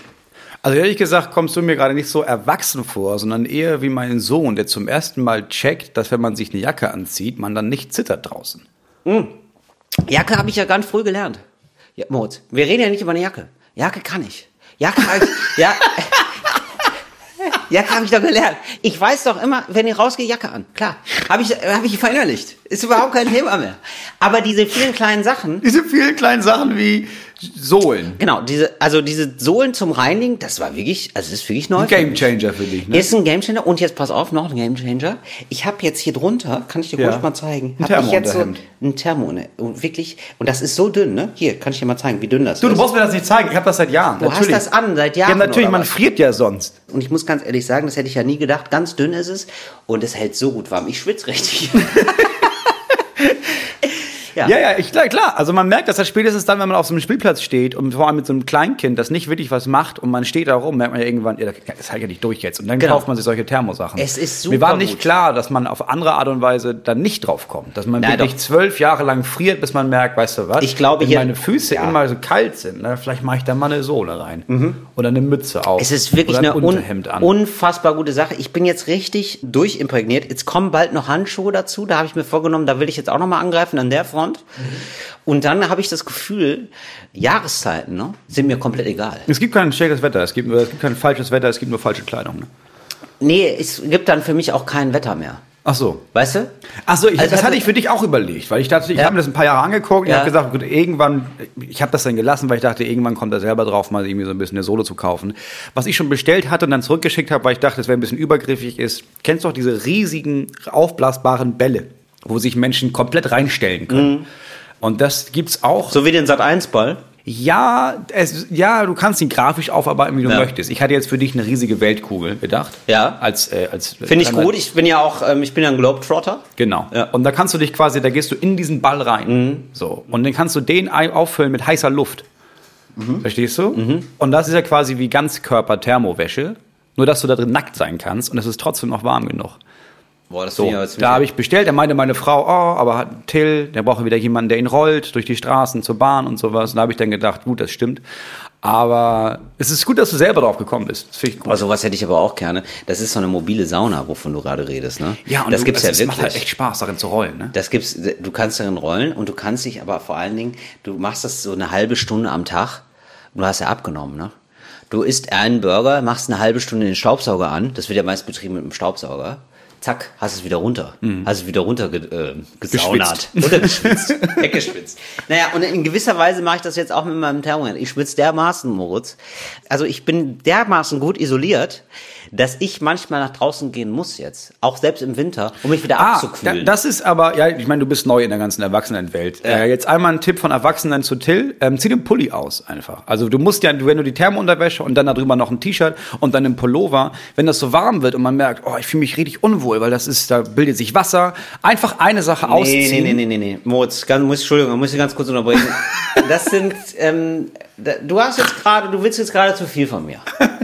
Also ehrlich gesagt kommst du mir gerade nicht so erwachsen vor, sondern eher wie mein Sohn, der zum ersten Mal checkt, dass wenn man sich eine Jacke anzieht, man dann nicht zittert draußen. Jacke habe ich ja ganz früh gelernt. Ja, Moritz, wir reden ja nicht über eine Jacke. Jacke kann ich. Jacke habe ich, ja, Jacke habe ich doch gelernt. Ich weiß doch immer, wenn ich rausgehe, Jacke an. Klar, habe ich, habe ich verinnerlicht. Ist überhaupt kein Thema mehr. Aber diese vielen kleinen Sachen, Diese vielen kleinen Sachen wie Sohlen. genau, diese, also diese Sohlen zum Reinigen, das war wirklich, also das ist wirklich neu. Ein Game Changer für dich, ne? Ist ein Gamechanger und jetzt pass auf, noch ein Gamechanger. Ich habe jetzt hier drunter, kann ich dir Ja. kurz mal zeigen, Ein habe ich jetzt so ein Thermo, ne? und wirklich, und das ist so dünn, ne? Hier, kann ich dir mal zeigen, wie dünn das Du, ist. du brauchst mir das nicht zeigen, ich habe das seit Jahren. Du hast das an, seit Jahren, Ja, natürlich, man friert ja sonst. Und ich muss ganz ehrlich sagen, das hätte ich ja nie gedacht. Ganz dünn ist es und es hält so gut warm. Ich schwitze richtig. ja. Ja, ja, ich, klar, klar. Also man merkt das ja spätestens dann, wenn man auf so einem Spielplatz steht und vor allem mit so einem Kleinkind, das nicht wirklich was macht und man steht da rum, merkt man ja irgendwann, ja, das hält ja nicht durch jetzt. Und dann Genau. kauft man sich solche Thermosachen. Es ist Mir war super nicht gut. klar, dass man auf andere Art und Weise dann nicht drauf kommt. Dass man Nein, wirklich doch. zwölf Jahre lang friert, bis man merkt, weißt du was? Ich glaube, wenn hier- meine Füße ja. immer so kalt sind, ne, vielleicht mache ich da mal eine Sohle rein. Oder eine Mütze auf. Es ist wirklich oder eine ein un an. unfassbar gute Sache. Ich bin jetzt richtig durchimprägniert. Jetzt kommen bald noch Handschuhe dazu. Da habe ich mir vorgenommen, da will ich jetzt auch noch mal angreifen an der Front. Und dann habe ich das Gefühl, Jahreszeiten ne, sind mir komplett egal. es gibt kein schlechtes Wetter, es gibt, es gibt kein falsches Wetter, es gibt nur falsche Kleidung. Ne? Nee, es gibt dann für mich auch kein Wetter mehr. Ach so. Weißt du? Ach so, ich, Also das hatte- ich für dich auch überlegt, weil ich dachte, ich Ja. habe mir das ein paar Jahre angeguckt. Ich Ja. habe gesagt, gut, irgendwann, ich habe das dann gelassen, weil ich dachte, irgendwann kommt er selber drauf, mal irgendwie so ein bisschen eine Sohle zu kaufen. Was ich schon bestellt hatte und dann zurückgeschickt habe, weil ich dachte, es wäre ein bisschen übergriffig ist. Kennst du doch diese riesigen aufblasbaren Bälle, wo sich Menschen komplett reinstellen können? Mhm. Und das gibt's auch. So wie den Sat 1 Ball. Ja, es, ja, du kannst ihn grafisch aufarbeiten, wie du Ja. möchtest. Ich hatte jetzt für dich eine riesige Weltkugel gedacht. Ja. Als, äh, als Finde ich gut. Ich bin ja auch, ähm, ich bin ja ein Globetrotter. Genau. Ja. Und da kannst du dich quasi, da gehst du in diesen Ball rein. So. Und dann kannst du den auffüllen mit heißer Luft. Verstehst du? Und das ist ja quasi wie Ganzkörper-Thermowäsche. Nur, dass du da drin nackt sein kannst und es ist trotzdem noch warm genug. Boah, das So, ziemlich- da habe ich bestellt. Da meinte meine Frau, oh, aber hat Till, der braucht wieder jemanden, der ihn rollt durch die Straßen zur Bahn und sowas. Und da habe ich dann gedacht, gut, das stimmt. Aber es ist gut, dass du selber drauf gekommen bist. Das finde ich gut. Boah, sowas hätte ich aber auch gerne. Das ist so eine mobile Sauna, wovon du gerade redest, ne? ja, und das du, gibt's es, ja es wirklich. macht halt echt Spaß, darin zu rollen. Ne? Das gibt's, du kannst darin rollen und du kannst dich aber vor allen Dingen, du machst das so eine halbe Stunde am Tag. und Du hast ja abgenommen, ne? Du isst einen Burger, machst eine halbe Stunde den Staubsauger an. Das wird ja meist betrieben mit einem Staubsauger. Zack, hast es wieder runter. Hast es wieder runter ge äh, gesaunert. Oder geschwitzt. Weggeschwitzt. Naja, und in gewisser Weise mache ich das jetzt auch mit meinem Thermometer. Ich schwitze dermaßen, Moritz. Also ich bin dermaßen gut isoliert, dass ich manchmal nach draußen gehen muss jetzt. Auch selbst im Winter, um mich wieder Ah, abzukühlen. das ist aber, ja, ich meine, du bist neu in der ganzen Erwachsenenwelt. Äh, jetzt einmal ein Tipp von Erwachsenen zu Till. Ähm, zieh den Pulli aus einfach. Also du musst ja, wenn du die Thermounterwäsche und dann darüber noch ein T-Shirt und dann einen Pullover, wenn das so warm wird und man merkt, oh, ich fühle mich richtig unwohl, weil das ist, da bildet sich Wasser, einfach eine Sache Nee, ausziehen. nee, nee, nee, nee, nee. Moritz, ganz, muss, Entschuldigung, muss ich ganz kurz unterbrechen. Das sind, ähm, du hast jetzt gerade, du willst jetzt gerade zu viel von mir.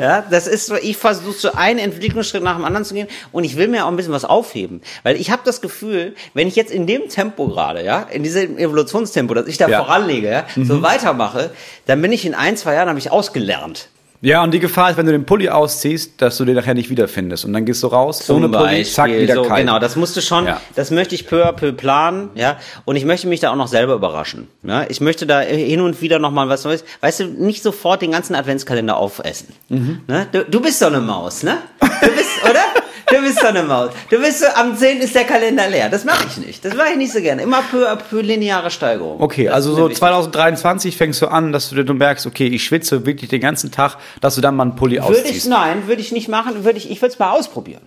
Ja, das ist so, ich versuche so einen Entwicklungsschritt nach dem anderen zu gehen und ich will mir auch ein bisschen was aufheben. Weil ich habe das Gefühl, wenn ich jetzt in dem Tempo gerade, ja, in diesem Evolutionstempo, das ich da Ja. voranlege, ja, so weitermache, dann bin ich in ein, zwei Jahren, habe ich ausgelernt. Ja, und die Gefahr ist, wenn du den Pulli ausziehst, dass du den nachher nicht wiederfindest. Und dann gehst du raus, ohne Pulli, zack, wieder so, kalt. Genau, das musst du schon, Ja. das möchte ich peu à peu planen, ja. Und ich möchte mich da auch noch selber überraschen. Ja? Ich möchte da hin und wieder noch mal was Neues. Weißt du, nicht sofort den ganzen Adventskalender aufessen. Mhm. Ne? Du, du bist so eine Maus, ne? Du bist, oder? Du bist so eine Maus. Du bist so, am 10. ist der Kalender leer. Das mache ich nicht. Das mache ich nicht so gerne. Immer peu à peu lineare Steigerung. Okay, Das also so mir wichtig. 2023 fängst du an, dass du, du merkst, okay, ich schwitze wirklich den ganzen Tag, dass du dann mal einen Pulli Würde ich, ausziehst. nein, würde ich nicht machen. Würde ich, ich würde es mal ausprobieren.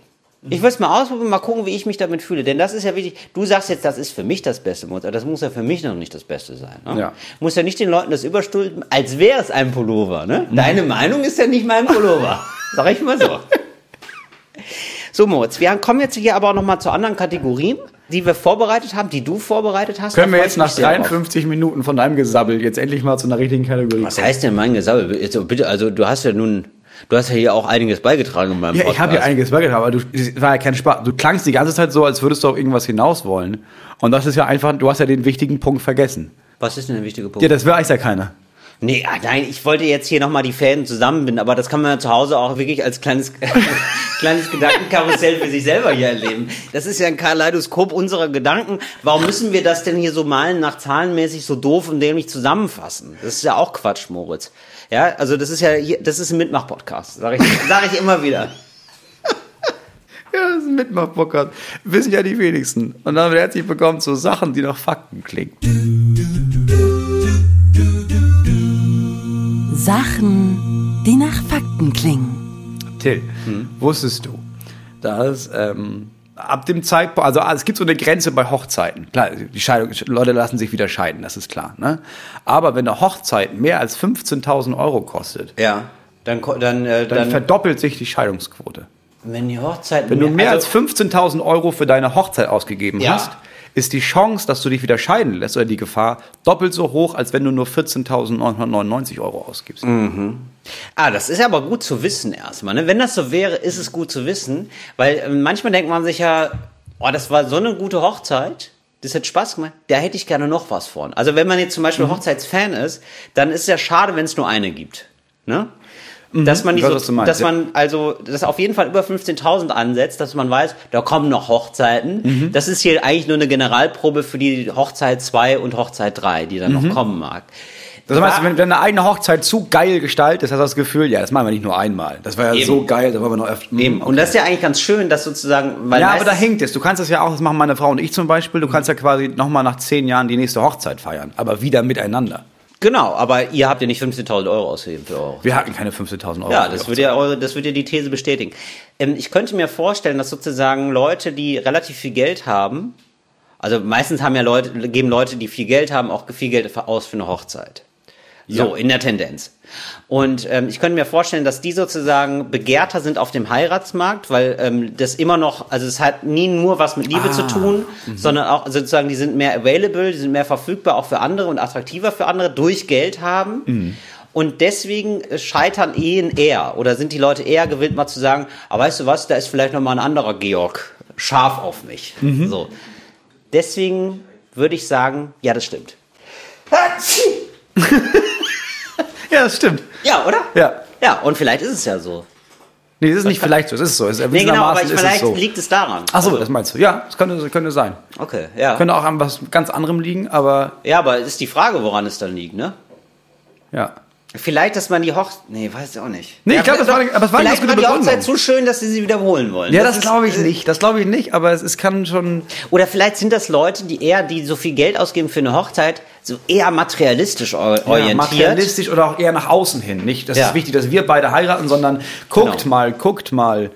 Ich würde es mal ausprobieren, mal gucken, wie ich mich damit fühle. Denn das ist ja wichtig. Du sagst jetzt, das ist für mich das Beste, aber das muss ja für mich noch nicht das Beste sein. Ne? Ja. Muss ja nicht den Leuten das überstülpen, als wäre es ein Pullover. Ne? Deine Meinung ist ja nicht mein Pullover. Sag ich mal so. So, Moritz, wir kommen jetzt hier aber auch noch mal zu anderen Kategorien. die wir vorbereitet haben, die du vorbereitet hast. Können wir jetzt nach mich sehr drauf. 53 Minuten von deinem Gesabbel jetzt endlich mal zu einer richtigen Kategorie Was heißt denn mein Gesabbel? Jetzt, oh, bitte, also du hast ja nun, du hast ja hier auch einiges beigetragen in meinem Ja, Podcast. ich habe ja einiges beigetragen, aber du, es war ja kein Spaß. Du klangst die ganze Zeit so, als würdest du auf irgendwas hinaus wollen. Und das ist ja einfach, du hast ja den wichtigen Punkt vergessen. Was ist denn der wichtige Punkt? Ja, das weiß ja keiner. Nee, ah, nein, ich wollte jetzt hier nochmal die Fäden zusammenbinden, aber das kann man ja zu Hause auch wirklich als kleines, kleines Gedankenkarussell für sich selber hier erleben. Das ist ja ein Kaleidoskop unserer Gedanken. Warum müssen wir das denn hier so malen nach zahlenmäßig so doof und dämlich zusammenfassen? Das ist ja auch Quatsch, Moritz. Ja, also das ist ja hier, das ist ein Mitmach-Podcast, sage ich, sag ich immer wieder. Ja, das ist ein Mitmach-Podcast. Wissen ja die wenigsten. Und dann herzlich willkommen zu Sachen, die nach Fakten klingen. Sachen, die nach Fakten klingen. Till, wusstest du, dass ähm, ab dem Zeitpunkt, also es gibt so eine Grenze bei Hochzeiten. Klar, die Scheidung, Leute lassen sich wieder scheiden, das ist klar. Ne? Aber wenn eine Hochzeit mehr als 15.000 Euro kostet, Ja. Dann, dann, äh, dann, dann, verdoppelt sich die Scheidungsquote. wenn die Hochzeit, Wenn du mehr also, als 15.000 Euro für deine Hochzeit ausgegeben Ja. hast, ist die Chance, dass du dich wieder scheiden lässt oder die Gefahr doppelt so hoch, als wenn du nur 14.999 Euro ausgibst. Ah, das ist aber gut zu wissen erstmal. Ne? Wenn das so wäre, ist es gut zu wissen, weil äh, manchmal denkt man sich ja, oh, das war so eine gute Hochzeit, das hat Spaß gemacht, da hätte ich gerne noch was von. Also wenn man jetzt zum Mhm. Beispiel Hochzeitsfan ist, dann ist es ja schade, wenn es nur eine gibt. Ne? Dass man, Mhm. Ich weiß, so, dass man also das auf jeden Fall über 15.000 ansetzt, dass man weiß, da kommen noch Hochzeiten. Mhm. Das ist hier eigentlich nur eine Generalprobe für die Hochzeit 2 und Hochzeit 3, die dann Mhm. noch kommen mag. Das heißt, wenn, wenn eine eigene Hochzeit zu geil gestaltet ist, hast du das Gefühl, ja, das machen wir nicht nur einmal. Das war ja Eben. so geil, da wollen wir noch öfter. Eben. Und das ist ja eigentlich ganz schön, dass sozusagen, weil ja, aber da hinkt es. Du kannst das ja auch, das machen meine Frau und ich zum Beispiel, du kannst ja quasi nochmal nach zehn Jahren die nächste Hochzeit feiern, aber wieder miteinander. Genau, aber ihr habt ja nicht 15.000 Euro ausgegeben für eure. Wir hatten keine 15.000 Euro. Ja, das würde ja eure, das würde ja die These bestätigen. Ähm, ich könnte mir vorstellen, dass sozusagen Leute, die relativ viel Geld haben, also meistens haben ja Leute, geben Leute, die viel Geld haben, auch viel Geld aus für eine Hochzeit. So, Ja. in der Tendenz. Und ähm, ich könnte mir vorstellen, dass die sozusagen begehrter sind auf dem Heiratsmarkt, weil ähm, das immer noch, also es hat nie nur was mit Liebe Ah, zu tun, sondern auch sozusagen, die sind mehr available, die sind mehr verfügbar auch für andere und attraktiver für andere, durch Geld haben. Mhm. Und deswegen äh, scheitern Ehen eher oder sind die Leute eher gewillt, mal zu sagen, aber weißt du was, da ist vielleicht noch mal ein anderer Georg scharf auf mich. Mhm. So. Deswegen würde ich sagen, ja, das stimmt. Ja, das stimmt. Ja, oder? Ja. Ja, und vielleicht ist es ja so. Nee, das ist nicht vielleicht so, es ist so. Es, Nee, genau, aber ist es vielleicht so. liegt es daran. Ach so, das meinst du. Ja, das könnte, könnte sein. Okay, ja. Könnte auch an was ganz anderem liegen, aber Ja, aber ist die Frage, woran es dann liegt, ne? ja. Vielleicht, dass man die Hochzeit. Nee, weiß ich auch nicht. Nee, ich Ja, glaub, das war- aber es war eine gute war die Begründung. Hochzeit so schön, dass sie sie wiederholen wollen. Ja, das, ist- glaube ich äh, nicht. Das glaube ich nicht, aber es, es kann schon. Oder vielleicht sind das Leute, die eher, die so viel Geld ausgeben für eine Hochzeit, so eher materialistisch or- Ja, orientiert. materialistisch oder auch eher nach außen hin. Nicht, das Ja. ist wichtig, dass wir beide heiraten, sondern guckt Genau. mal, guckt mal.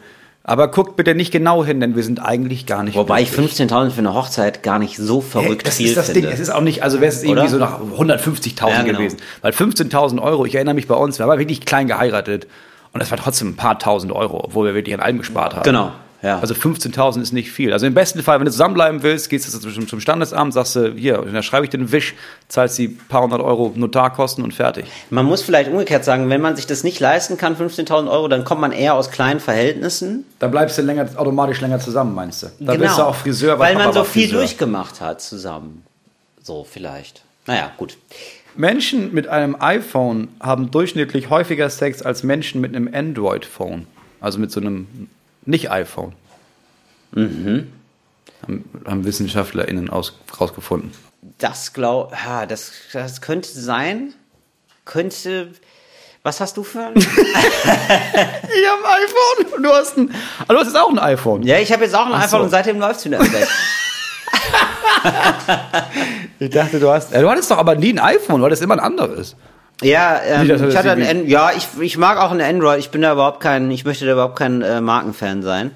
Aber guckt bitte nicht genau hin, denn wir sind eigentlich gar nicht. Wobei ich glücklich. 15.000 für eine Hochzeit gar nicht so verrückt das viel ist das finde. Ding. Es ist auch nicht, also wäre es irgendwie Oder? so nach 150.000 Ja, genau. gewesen. Weil 15.000 Euro, ich erinnere mich bei uns, wir haben wirklich klein geheiratet. Und das war trotzdem ein paar tausend Euro, obwohl wir wirklich an allem gespart haben. Genau, ja. Also 15.000 ist nicht viel. Also im besten Fall, wenn du zusammenbleiben willst, gehst du zum, zum Standesamt, sagst du, hier, dann schreibe ich den Wisch, zahlst die paar hundert Euro Notarkosten und fertig. Man muss vielleicht umgekehrt sagen, wenn man sich das nicht leisten kann, 15.000 Euro, dann kommt man eher aus kleinen Verhältnissen. Dann bleibst du länger, automatisch länger zusammen, meinst du? Da genau. bist du auch Friseur, weil man Papa so viel Friseur. durchgemacht hat zusammen. So vielleicht. Naja, gut. Menschen mit einem iPhone haben durchschnittlich häufiger Sex als Menschen mit einem Android-Phone. Also mit so einem Nicht-iPhone. Mhm. Haben, haben WissenschaftlerInnen aus, rausgefunden. Das glaub, ja, das, das könnte sein. Könnte. Was hast du für ein? Ich habe ein iPhone und du hast ein. Ah, du hast jetzt auch ein iPhone. ja, ich habe jetzt auch ein Ach iPhone so. und seitdem läuft's wieder schlecht. Ich dachte, du hast. Ja, du hattest doch aber nie ein iPhone, weil das immer ein anderes. Ja, ähm, ich hatte ein An ja, ich, ich mag auch ein Android. Ich bin da überhaupt kein, ich möchte da überhaupt kein äh, Markenfan sein.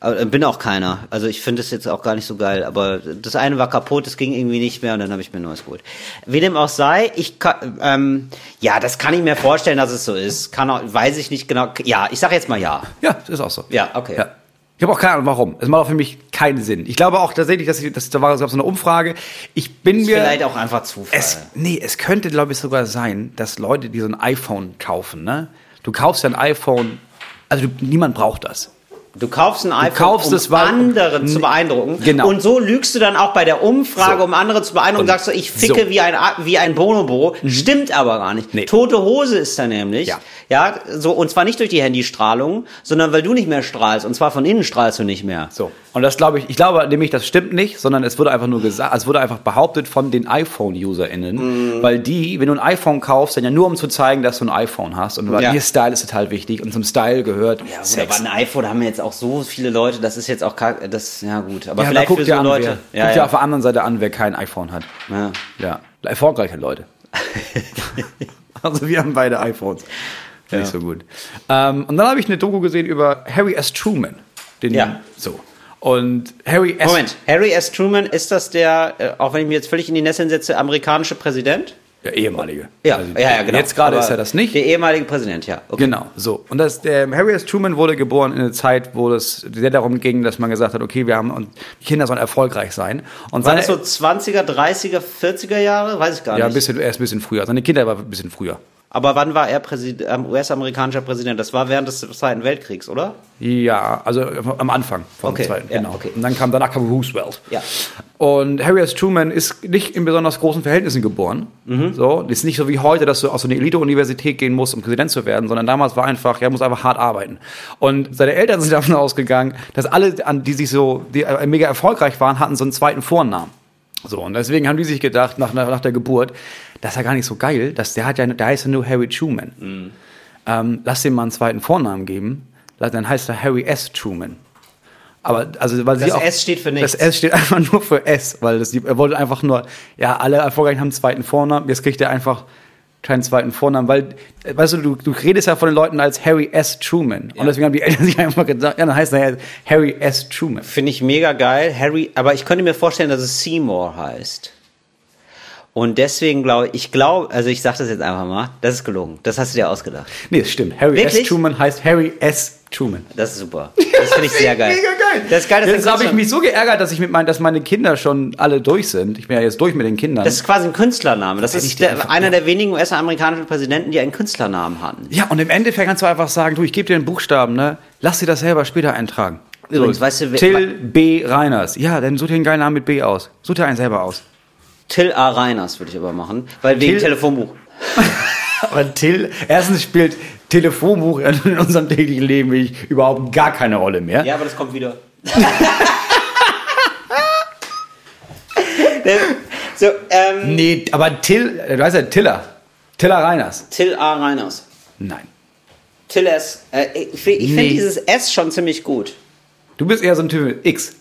Äh, bin auch keiner. Also ich finde es jetzt auch gar nicht so geil. Aber das eine war kaputt, das ging irgendwie nicht mehr und dann habe ich mir ein neues geholt. Wie dem auch sei, ich kann, ähm, ja, das kann ich mir vorstellen, dass es so ist. Kann auch, weiß ich nicht genau. Ja, ich sag jetzt mal ja. Ja, das ist auch so. Ja, okay. Ja. Ich habe auch keine Ahnung, warum. Es macht auch für mich keinen Sinn. Ich glaube auch tatsächlich, dass ich, dass da war gab so eine Umfrage. Ich bin mir Vielleicht auch einfach Zufall. es, nee, es könnte, glaube ich, sogar sein, dass Leute, die so ein iPhone kaufen, ne? Du kaufst ja ein iPhone, also du, niemand braucht das. Du kaufst ein iPhone, kaufst um es, weil- andere zu beeindrucken. Genau. Und so lügst du dann auch bei der Umfrage, So. um andere zu beeindrucken. Und sagst du, ich ficke so. Mhm. wie ein wie ein Bonobo. Stimmt aber gar nicht. Nee. Tote Hose ist da nämlich. Ja. Ja, so und zwar nicht durch die Handystrahlung, sondern weil du nicht mehr strahlst. Und zwar von innen strahlst du nicht mehr. So. Und das glaube ich, ich glaube nämlich, das stimmt nicht, sondern es wurde einfach nur gesagt, es wurde einfach behauptet von den iPhone-UserInnen, Mhm. weil die, wenn du ein iPhone kaufst, dann ja nur um zu zeigen, dass du ein iPhone hast und weil Ja. ihr Style ist total wichtig und zum Style gehört Ja, gut, Sex. aber ein iPhone haben jetzt auch so viele Leute, das ist jetzt auch das ja gut, aber ja, vielleicht guck für so an, Leute. wer, ja, guck dir ja. auf der anderen Seite an, wer kein iPhone hat. ja. Ja, erfolgreiche Leute. also wir haben beide iPhones. Ja. Nicht so gut. Ähm, und dann habe ich eine Doku gesehen über Harry S. Truman. Den, Ja. So. Und Harry S. Moment, Harry S. Truman, ist das der, äh, auch wenn ich mir jetzt völlig in die Nesseln setze, amerikanische Präsident? Der ehemalige. Ja, Also, ja, ja, genau. Jetzt gerade ist er das nicht. Der ehemalige Präsident, ja. Okay. Genau, so. Und das, der Harry S. Truman wurde geboren in einer Zeit, wo es sehr darum ging, dass man gesagt hat, okay, wir haben und die Kinder sollen erfolgreich sein. Und War das so 20er, 30er, 40er Jahre? Weiß ich gar ja, ein nicht. bisschen, er ist ein bisschen früher. Seine Kinder war ein bisschen früher. Aber wann war er Präsid- ähm, US-amerikanischer Präsident? Das war während des Zweiten Weltkriegs, oder? Ja, also am Anfang vom Okay, zweiten, ja, genau. okay. Und dann kam danach kam Roosevelt. Ja. Und Harry S. Truman ist nicht in besonders großen Verhältnissen geboren. Mhm. So, ist nicht so wie heute, dass du aus so einer Elite-Universität gehen musst, um Präsident zu werden, sondern damals war einfach, er muss einfach hart arbeiten. Und seine Eltern sind davon ausgegangen, dass alle, die sich so, die äh, mega erfolgreich waren, hatten so einen zweiten Vornamen. So, und deswegen haben die sich gedacht, nach, nach, nach der Geburt, das ist ja gar nicht so geil, dass der hat ja, der heißt ja nur Harry Truman. Mhm. Ähm, lass dem mal einen zweiten Vornamen geben, dann heißt er Harry S. Truman. Aber also weil sie Das auch, S steht für nichts. Das S steht einfach nur für S, weil das, er wollte einfach nur, ja, alle Erfolgreichen haben einen zweiten Vornamen, jetzt kriegt er einfach keinen zweiten Vornamen, weil, weißt du, du, du redest ja von den Leuten als Harry S. Truman. Und deswegen haben die Eltern sich einfach gesagt, ja, dann heißt er ja Harry S. Truman. Finde ich mega geil. Harry, aber ich könnte mir vorstellen, dass es Seymour heißt. Und deswegen glaube ich, ich glaube, also ich sage das jetzt einfach mal, das ist gelogen. Das hast du dir ausgedacht. Nee, das stimmt. Harry Wirklich? S. Truman heißt Harry S. Truman. Das ist super. Das finde ich sehr geil. Mega geil. Das ist geil, Jetzt der habe ich mich so geärgert, dass ich mit mein, dass meine Kinder schon alle durch sind. Ich bin ja jetzt durch mit den Kindern. Das ist quasi ein Künstlername. Das ich ist der, einfach- einer der wenigen US-amerikanischen Präsidenten, die einen Künstlernamen hatten. ja, und im Endeffekt kannst du einfach sagen, du, ich gebe dir einen Buchstaben, ne? Lass dir das selber später eintragen. Übrigens, weißt du, Till B. Reiners. Ja, dann such dir einen geilen Namen mit B aus. Such dir einen selber aus. Till A. Reiners würde ich aber machen, weil wegen Till- Telefonbuch. Aber Till, erstens spielt Telefonbuch in unserem täglichen Leben wirklich überhaupt gar keine Rolle mehr. Ja, aber das kommt wieder. Der- so, ähm, Nee, aber Till, du weißt ja, Tiller. Tiller Reiners. Till A. Reiners. Nein. Till S. Äh, ich finde ich Nee. dieses S schon ziemlich gut. Du bist eher so ein Typ mit X.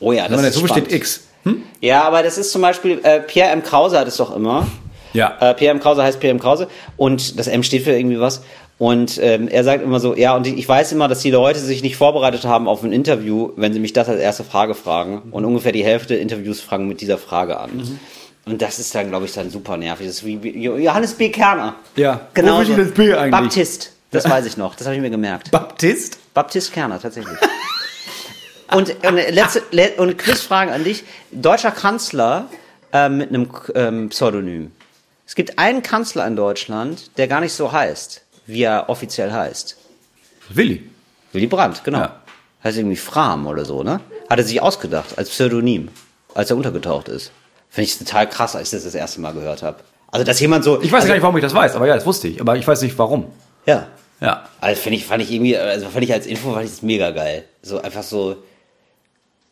Oh ja, das Wenn man ist so spannend. steht X. Hm? Ja, aber das ist zum Beispiel, äh, Pierre M. Krause hat es doch immer. Ja. Äh, Pierre M. Krause heißt Pierre M. Krause und das M steht für irgendwie was. Und ähm, er sagt immer so, ja, und ich weiß immer, dass die Leute sich nicht vorbereitet haben auf ein Interview, wenn sie mich das als erste Frage fragen. Und ungefähr die Hälfte der Interviews fragen mit dieser Frage an. Mhm. Und das ist dann, glaube ich, dann super nervig. Das ist wie Johannes B. Kerner. Ja. Genau. Das B eigentlich? Baptist. Das weiß ich noch. Das habe ich mir gemerkt. Baptist? Baptist Kerner, tatsächlich. und, und, letzte, le, und Quizfrage an dich. Deutscher Kanzler äh, mit einem ähm, Pseudonym. Es gibt einen Kanzler in Deutschland, der gar nicht so heißt, wie er offiziell heißt. Willi. Willy Brandt, genau. Ja. Heißt irgendwie Fram oder so, ne? Hat er sich ausgedacht als Pseudonym, als er untergetaucht ist. Finde ich total krass, als ich das das erste Mal gehört habe. Also, dass jemand so. Ich weiß also, gar nicht, warum ich das weiß, aber ja, das wusste ich. Aber ich weiß nicht, warum. Ja. Ja. Also finde ich, fand ich irgendwie, also fand ich als Info, fand ich das mega geil. So einfach so,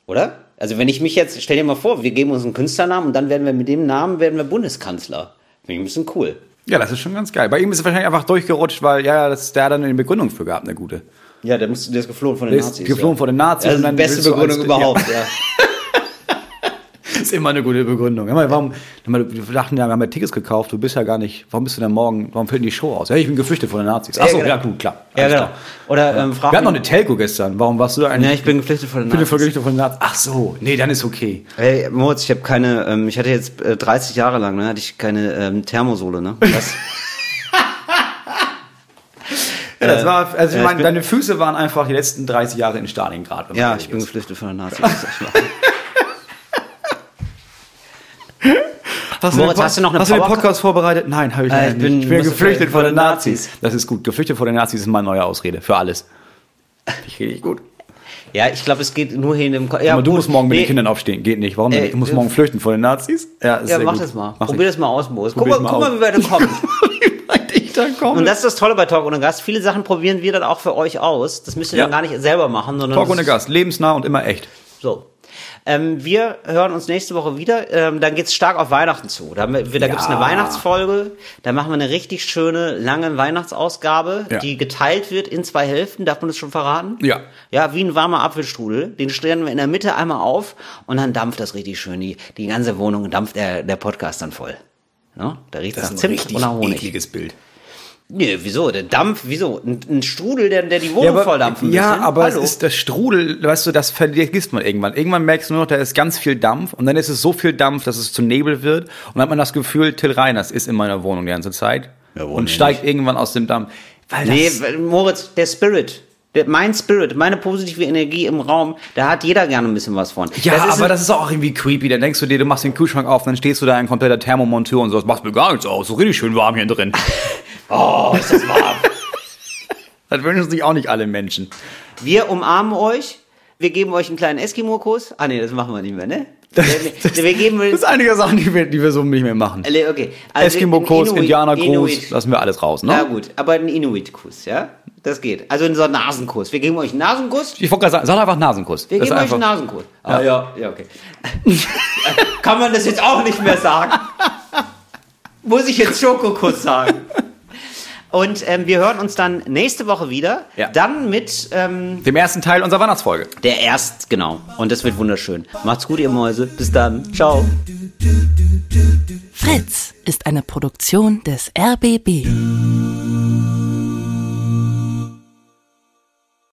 oder? Also wenn ich mich jetzt, stell dir mal vor, wir geben uns einen Künstlernamen und dann werden wir mit dem Namen werden wir Bundeskanzler. Finde ich ein bisschen cool. Ja, das ist schon ganz geil. Bei ihm ist es wahrscheinlich einfach durchgerutscht, weil ja, das, der hat dann eine Begründung für gehabt, eine gute. Ja, der, muss, der ist geflohen von den Der ist Nazis. geflohen ja. von den Nazis Das ist die beste Begründung überhaupt, ja. Das ist immer eine gute Begründung. Ja, warum, wir dachten ja, wir haben ja Tickets gekauft, du bist ja gar nicht, warum bist du denn morgen, warum fällt die Show aus? Ja, ich bin geflüchtet von den Nazis. Achso, genau. ja, gut, klar. Ja, genau. klar. Oder ähm, Wir hatten noch eine Telco gestern, warum warst du da eigentlich? Ja, ich bin geflüchtet von den ich bin Nazis. geflüchtet von den Nazis. Ach so, nee, dann ist okay. Hey, Moritz, ich habe keine, ähm, ich hatte jetzt äh, 30 Jahre lang, ne, hatte ich keine ähm, Thermosohle, ne? Was? Ja, das war, also ich ja, ich meine, deine Füße waren einfach die letzten 30 Jahre in Stalingrad. Ja, ich bin geflüchtet von den Nazis. Das ist echt wahr. Hast Moritz, hast du noch eine Hast du den Podcast vorbereitet? Nein, habe ich, Äh, ich bin- nicht. Ich bin geflüchtet vor den Nazis. Nazis. Das ist gut. Geflüchtet vor den Nazis ist meine neue Ausrede. Für alles. Ich richtig gut. Ja, ich glaube, es geht nur hier in dem. Ko- Ja, Aber du gut. musst morgen mit Nee, den Kindern aufstehen. Geht nicht. Warum denn? Äh? Ich muss äh, morgen flüchten vor den Nazis. Ja, Ja, mach gut. das mal. Mach Probier das mal aus, Moritz. Guck, mal, guck mal, wie weit du kommst. Ich. Und das ist das Tolle bei Talk ohne Gast. Viele Sachen probieren wir dann auch für euch aus. Das müsst ihr Ja. dann gar nicht selber machen, sondern. Talk ohne Gast. Lebensnah und immer echt. So. Ähm, wir hören uns nächste Woche wieder. Ähm, dann geht's stark auf Weihnachten zu. Da, da gibt's eine Ja. Weihnachtsfolge. Da machen wir eine richtig schöne, lange Weihnachtsausgabe, Ja. die geteilt wird in zwei Hälften. Darf man das schon verraten? Ja. Ja, wie ein warmer Apfelstrudel. Den stellen wir in der Mitte einmal auf und dann dampft das richtig schön. Die, die ganze Wohnung dampft der, der Podcast dann voll. Ne? Da riecht es nach Zimt und nach Honig. ekliges Bild. Nee, wieso? Der Dampf, wieso? Ein, ein Strudel, der, der die Wohnung voll dampfen ja, bisschen. aber Hallo? es ist das Strudel, weißt du, das vergisst man irgendwann. Irgendwann merkst du nur noch, da ist ganz viel Dampf und dann ist es so viel Dampf, dass es zu Nebel wird und dann hat man das Gefühl, Till Reiners ist in meiner Wohnung die ganze Zeit Ja, und nicht? steigt irgendwann aus dem Dampf. Weil Nee, das, weil, Moritz, der Spirit. Mein Spirit, meine positive Energie im Raum, da hat jeder gerne ein bisschen was von. ja, das ist aber das ist auch irgendwie creepy. Dann denkst du dir, du machst den Kühlschrank auf, dann stehst du da ein kompletter Thermomonteur und so, das macht mir gar nichts aus, so richtig schön warm hier drin. Oh, ist das warm. das wünschen sich auch nicht alle Menschen. Wir umarmen euch. Wir geben euch einen kleinen Eskimo-Kuss. Ah, nee, das machen wir nicht mehr, ne? wir, wir, wir geben. Das ist einige Sachen, die wir, die wir so nicht mehr machen. Okay. Also Indianer-Gruß, Inuit. lassen wir alles raus, Na ne? gut, aber ein Inuit-Kuss, ja? Das geht. Also so ein Nasenkuss. Wir geben euch einen Nasenkuss. Ich wollte gerade sagen, sag einfach Nasenkuss. Wir Das geben euch einen Nasenkuss. Ah ja, ja, okay. Kann man das jetzt auch nicht mehr sagen? Muss ich jetzt Schokokuss sagen? Und ähm, wir hören uns dann nächste Woche wieder. Ja. Dann mit ähm, Dem ersten Teil unserer Weihnachtsfolge. der Erst, genau. Und das wird wunderschön. Macht's gut, ihr Mäuse. Bis dann. Ciao. Fritz ist eine Produktion des RBB.